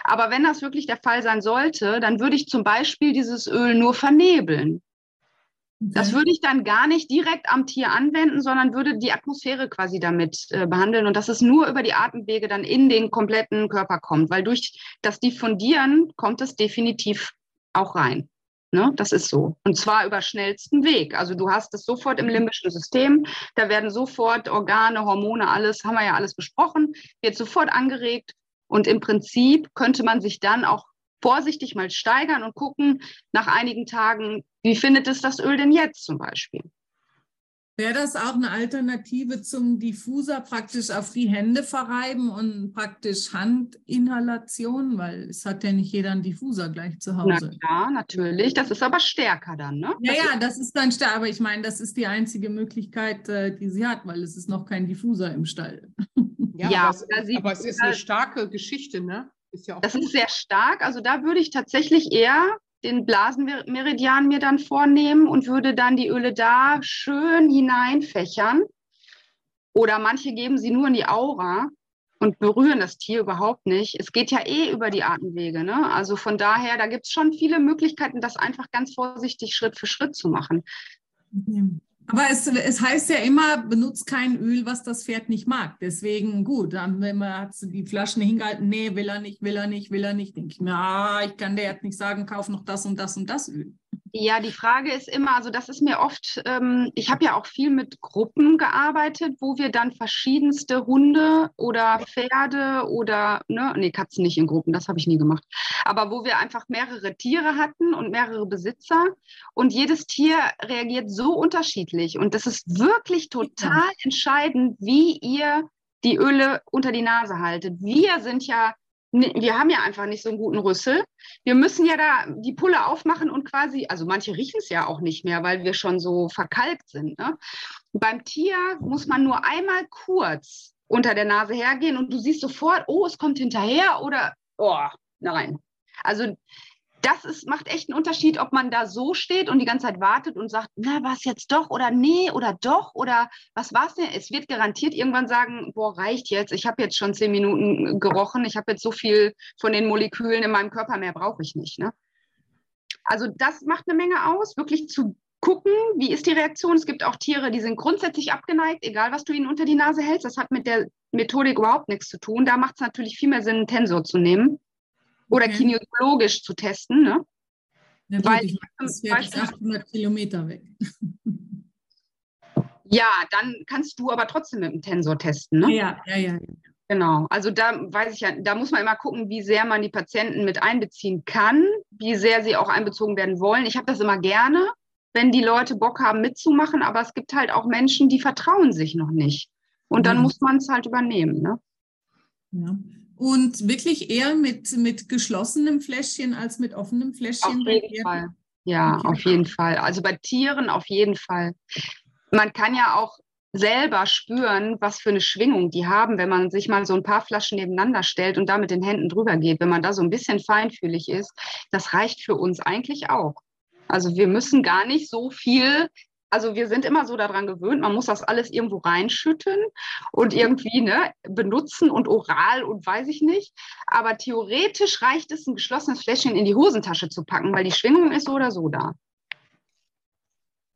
Aber wenn das wirklich der Fall sein sollte, dann würde ich zum Beispiel dieses Öl nur vernebeln. Das würde ich dann gar nicht direkt am Tier anwenden, sondern würde die Atmosphäre quasi damit äh, behandeln und dass es nur über die Atemwege dann in den kompletten Körper kommt, weil durch das Diffundieren kommt es definitiv auch rein. Ne? Das ist so. Und zwar über schnellsten Weg. Also du hast es sofort im limbischen System, da werden sofort Organe, Hormone, alles, haben wir ja alles besprochen, wird sofort angeregt und im Prinzip könnte man sich dann auch vorsichtig mal steigern und gucken nach einigen Tagen, wie findet es das Öl denn jetzt zum Beispiel? Wäre das auch eine Alternative zum Diffuser, praktisch auf die Hände verreiben und praktisch Handinhalation, weil es hat ja nicht jeder einen Diffuser gleich zu Hause. Na klar, natürlich. Das ist aber stärker dann, ne? Ja, das ja, das ist dann stärker. Aber ich meine, das ist die einzige Möglichkeit, äh, die sie hat, weil es ist noch kein Diffuser im Stall. [laughs] Ja, ja aber, es, aber es ist eine starke Geschichte, ne? Ist ja das gut. ist sehr stark. Also da würde ich tatsächlich eher den Blasenmeridian mir dann vornehmen und würde dann die Öle da schön hineinfächern. Oder manche geben sie nur in die Aura und berühren das Tier überhaupt nicht. Es geht ja eh über die Atemwege. Ne? Also von daher, da gibt es schon viele Möglichkeiten, das einfach ganz vorsichtig Schritt für Schritt zu machen. Mhm. Aber es, es heißt ja immer, benutzt kein Öl, was das Pferd nicht mag. Deswegen gut, dann wenn man hat die Flaschen hingehalten, nee, will er nicht, will er nicht, will er nicht, denke ich mir, ah, ich kann dir jetzt nicht sagen, kauf noch das und das und das Öl. Ja, die Frage ist immer, also das ist mir oft, ähm, ich habe ja auch viel mit Gruppen gearbeitet, wo wir dann verschiedenste Hunde oder Pferde oder, ne, nee, Katzen nicht in Gruppen, das habe ich nie gemacht, aber wo wir einfach mehrere Tiere hatten und mehrere Besitzer und jedes Tier reagiert so unterschiedlich und das ist wirklich total entscheidend, wie ihr die Öle unter die Nase haltet. Wir sind ja wir haben ja einfach nicht so einen guten Rüssel. Wir müssen ja da die Pulle aufmachen und quasi, also manche riechen es ja auch nicht mehr, weil wir schon so verkalkt sind. Ne? Beim Tier muss man nur einmal kurz unter der Nase hergehen und du siehst sofort, oh, es kommt hinterher oder, oh, nein. Also das ist, macht echt einen Unterschied, ob man da so steht und die ganze Zeit wartet und sagt, na, war es jetzt doch oder nee oder doch oder was war es denn? Es wird garantiert irgendwann sagen, boah, reicht jetzt, ich habe jetzt schon zehn Minuten gerochen, ich habe jetzt so viel von den Molekülen in meinem Körper, mehr brauche ich nicht. Ne? Also das macht eine Menge aus, wirklich zu gucken, wie ist die Reaktion. Es gibt auch Tiere, die sind grundsätzlich abgeneigt, egal was du ihnen unter die Nase hältst. Das hat mit der Methodik überhaupt nichts zu tun. Da macht es natürlich viel mehr Sinn, einen Tensor zu nehmen oder okay. kinesiologisch zu testen. Ne? Ja, Weil ich das Pferd ist 800 Kilometer weg. [laughs] Ja, dann kannst du aber trotzdem mit dem Tensor testen. Ne? Ja, ja, ja. Genau, also da weiß ich ja, da muss man immer gucken, wie sehr man die Patienten mit einbeziehen kann, wie sehr sie auch einbezogen werden wollen. Ich habe das immer gerne, wenn die Leute Bock haben mitzumachen, aber es gibt halt auch Menschen, die vertrauen sich noch nicht. Und dann mhm. muss man es halt übernehmen. Ne? Ja. Und wirklich eher mit, mit geschlossenem Fläschchen als mit offenem Fläschchen? Auf jeden Fall. Ja, auf jeden Fall. Also bei Tieren auf jeden Fall. Man kann ja auch selber spüren, was für eine Schwingung die haben, wenn man sich mal so ein paar Flaschen nebeneinander stellt und da mit den Händen drüber geht. Wenn man da so ein bisschen feinfühlig ist, das reicht für uns eigentlich auch. Also wir müssen gar nicht so viel also wir sind immer so daran gewöhnt, man muss das alles irgendwo reinschütten und irgendwie ne, benutzen und oral und weiß ich nicht. Aber theoretisch reicht es, ein geschlossenes Fläschchen in die Hosentasche zu packen, weil die Schwingung ist so oder so da.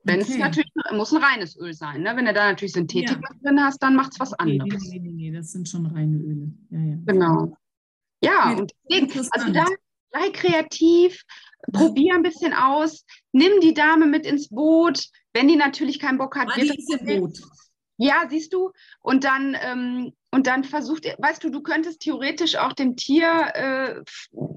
Wenn okay. es natürlich muss ein reines Öl sein. Ne? Wenn du da natürlich Synthetik ja. drin hast, dann macht es was anderes. Nee, nee, nee, nee, das sind schon reine Öle. Ja, ja. Genau. Ja, nee, und deswegen, also da sei kreativ, probier ein bisschen aus, nimm die Dame mit ins Boot, wenn die natürlich keinen Bock hat, wird das Boot. Ja, siehst du? Und dann, ähm, und dann versucht, weißt du, du könntest theoretisch auch dem Tier, äh,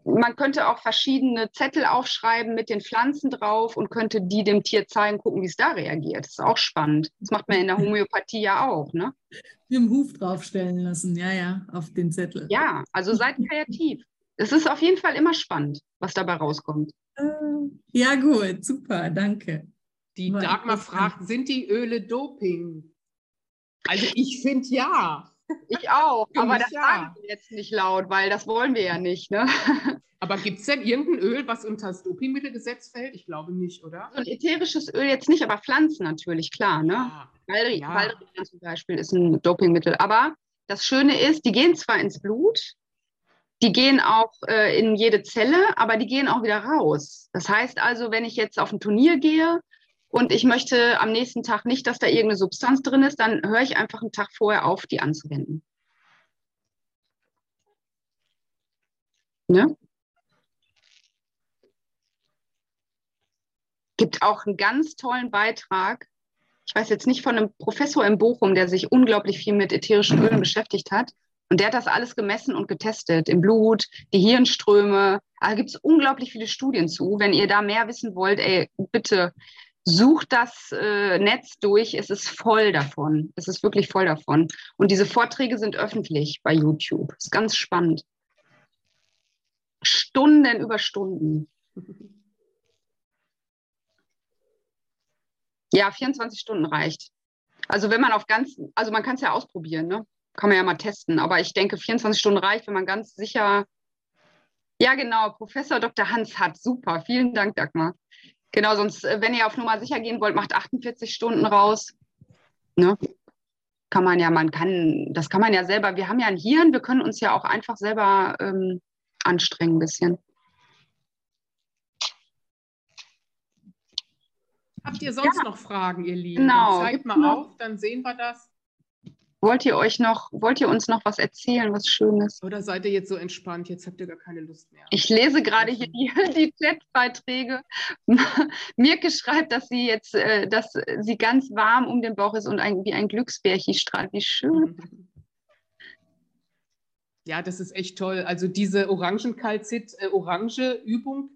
man könnte auch verschiedene Zettel aufschreiben mit den Pflanzen drauf und könnte die dem Tier zeigen, gucken, wie es da reagiert. Das ist auch spannend. Das macht man in der Homöopathie ja auch, ne? Mit dem Huf draufstellen lassen, ja, ja, auf den Zettel. Ja, also seid kreativ. Es ist auf jeden Fall immer spannend, was dabei rauskommt. Äh, ja, gut, super, danke. Die Dagmar fragt, sind die Öle Doping? Also ich finde ja. Ich auch, aber das ja. sagen wir jetzt nicht laut, weil das wollen wir ja nicht. Ne? Aber gibt es denn irgendein Öl, was unter das Dopingmittelgesetz fällt? Ich glaube nicht, oder? So ein ätherisches Öl jetzt nicht, aber Pflanzen natürlich, klar. Ne? Ja. Baldrian ja. zum Beispiel ist ein Dopingmittel. Aber das Schöne ist, die gehen zwar ins Blut, die gehen auch äh, in jede Zelle, aber die gehen auch wieder raus. Das heißt also, wenn ich jetzt auf ein Turnier gehe und ich möchte am nächsten Tag nicht, dass da irgendeine Substanz drin ist, dann höre ich einfach einen Tag vorher auf, die anzuwenden. Ne? Gibt auch einen ganz tollen Beitrag. Ich weiß jetzt nicht von einem Professor in Bochum, der sich unglaublich viel mit ätherischen Ölen beschäftigt hat. Und der hat das alles gemessen und getestet. Im Blut, die Hirnströme. Da gibt es unglaublich viele Studien zu. Wenn ihr da mehr wissen wollt, ey, bitte sucht das äh, Netz durch. Es ist voll davon. Es ist wirklich voll davon. Und diese Vorträge sind öffentlich bei YouTube. Das ist ganz spannend. Stunden über Stunden. [laughs] Ja, 24 Stunden reicht. Also wenn man auf ganz, also man kann es ja ausprobieren, ne? Kann man ja mal testen. Aber ich denke, 24 Stunden reicht, wenn man ganz sicher. Ja, genau, Professor Dr. Hans hat. Super. Vielen Dank, Dagmar. Genau, sonst, äh, wenn ihr auf Nummer sicher gehen wollt, macht 48 Stunden raus. Ne? Kann man ja, man kann, das kann man ja selber, wir haben ja ein Hirn, wir können uns ja auch einfach selber ähm, anstrengen ein bisschen. Habt ihr sonst ja. noch Fragen, ihr Lieben? Genau. Zeigt mal auf, dann sehen wir das. Wollt ihr euch noch, wollt ihr uns noch was erzählen, was Schönes? Oder seid ihr jetzt so entspannt? Jetzt habt ihr gar keine Lust mehr. Ich lese gerade hier die, [laughs] die Chatbeiträge. [laughs] Mirke schreibt, dass sie jetzt, äh, dass sie ganz warm um den Bauch ist und ein, wie ein Glücksbärchen strahlt. Wie schön. [laughs] Ja, das ist echt toll. Also diese Orangenkalzit-Orange-Übung,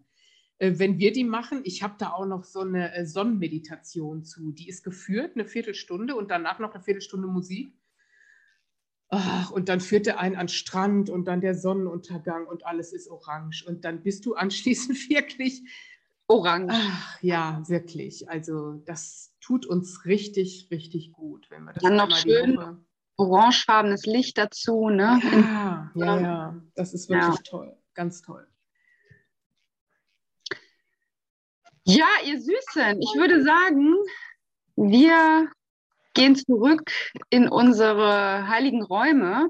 äh, äh, wenn wir die machen, ich habe da auch noch so eine Sonnenmeditation zu. Die ist geführt, eine Viertelstunde und danach noch eine Viertelstunde Musik. Ach, und dann führt er einen an Strand und dann der Sonnenuntergang und alles ist orange. Und dann bist du [laughs] anschließend wirklich orange. Ach, ja, wirklich. Also das tut uns richtig, richtig gut, wenn wir das dann noch schön orangefarbenes Licht dazu, ne? Ja, ja, ja. Das ist wirklich ja. toll. Ganz toll. Ja, ihr Süßen, ich würde sagen, wir gehen zurück in unsere heiligen Räume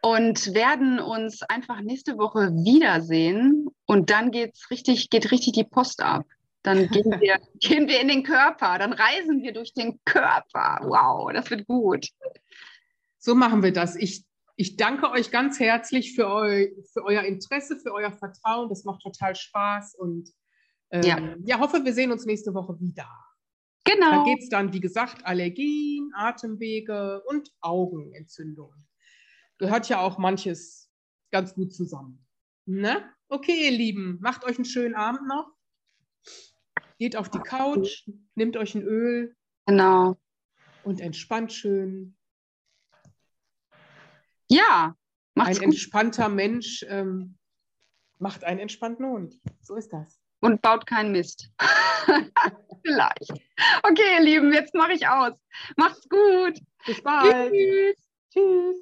und werden uns einfach nächste Woche wiedersehen. Und dann geht's richtig, geht richtig die Post ab. Dann [laughs] gehen wir, gehen wir in den Körper, dann reisen wir durch den Körper. Wow, das wird gut. So machen wir das. Ich, ich danke euch ganz herzlich für, eu, für euer Interesse, für euer Vertrauen. Das macht total Spaß und ähm, ja. ja, hoffe, wir sehen uns nächste Woche wieder. Genau. Da geht es dann, wie gesagt, Allergien, Atemwege und Augenentzündungen. Gehört ja auch manches ganz gut zusammen. Ne? Okay, ihr Lieben, macht euch einen schönen Abend noch. Geht auf die Couch, nehmt euch ein Öl. Genau. Und entspannt schön. Ja, macht's Ein gut. entspannter Mensch ähm, macht einen entspannten Hund. So ist das. Und baut keinen Mist. [laughs] Vielleicht. Okay, ihr Lieben, jetzt mache ich aus. Macht's gut. Bis bald. Tschüss. Tschüss.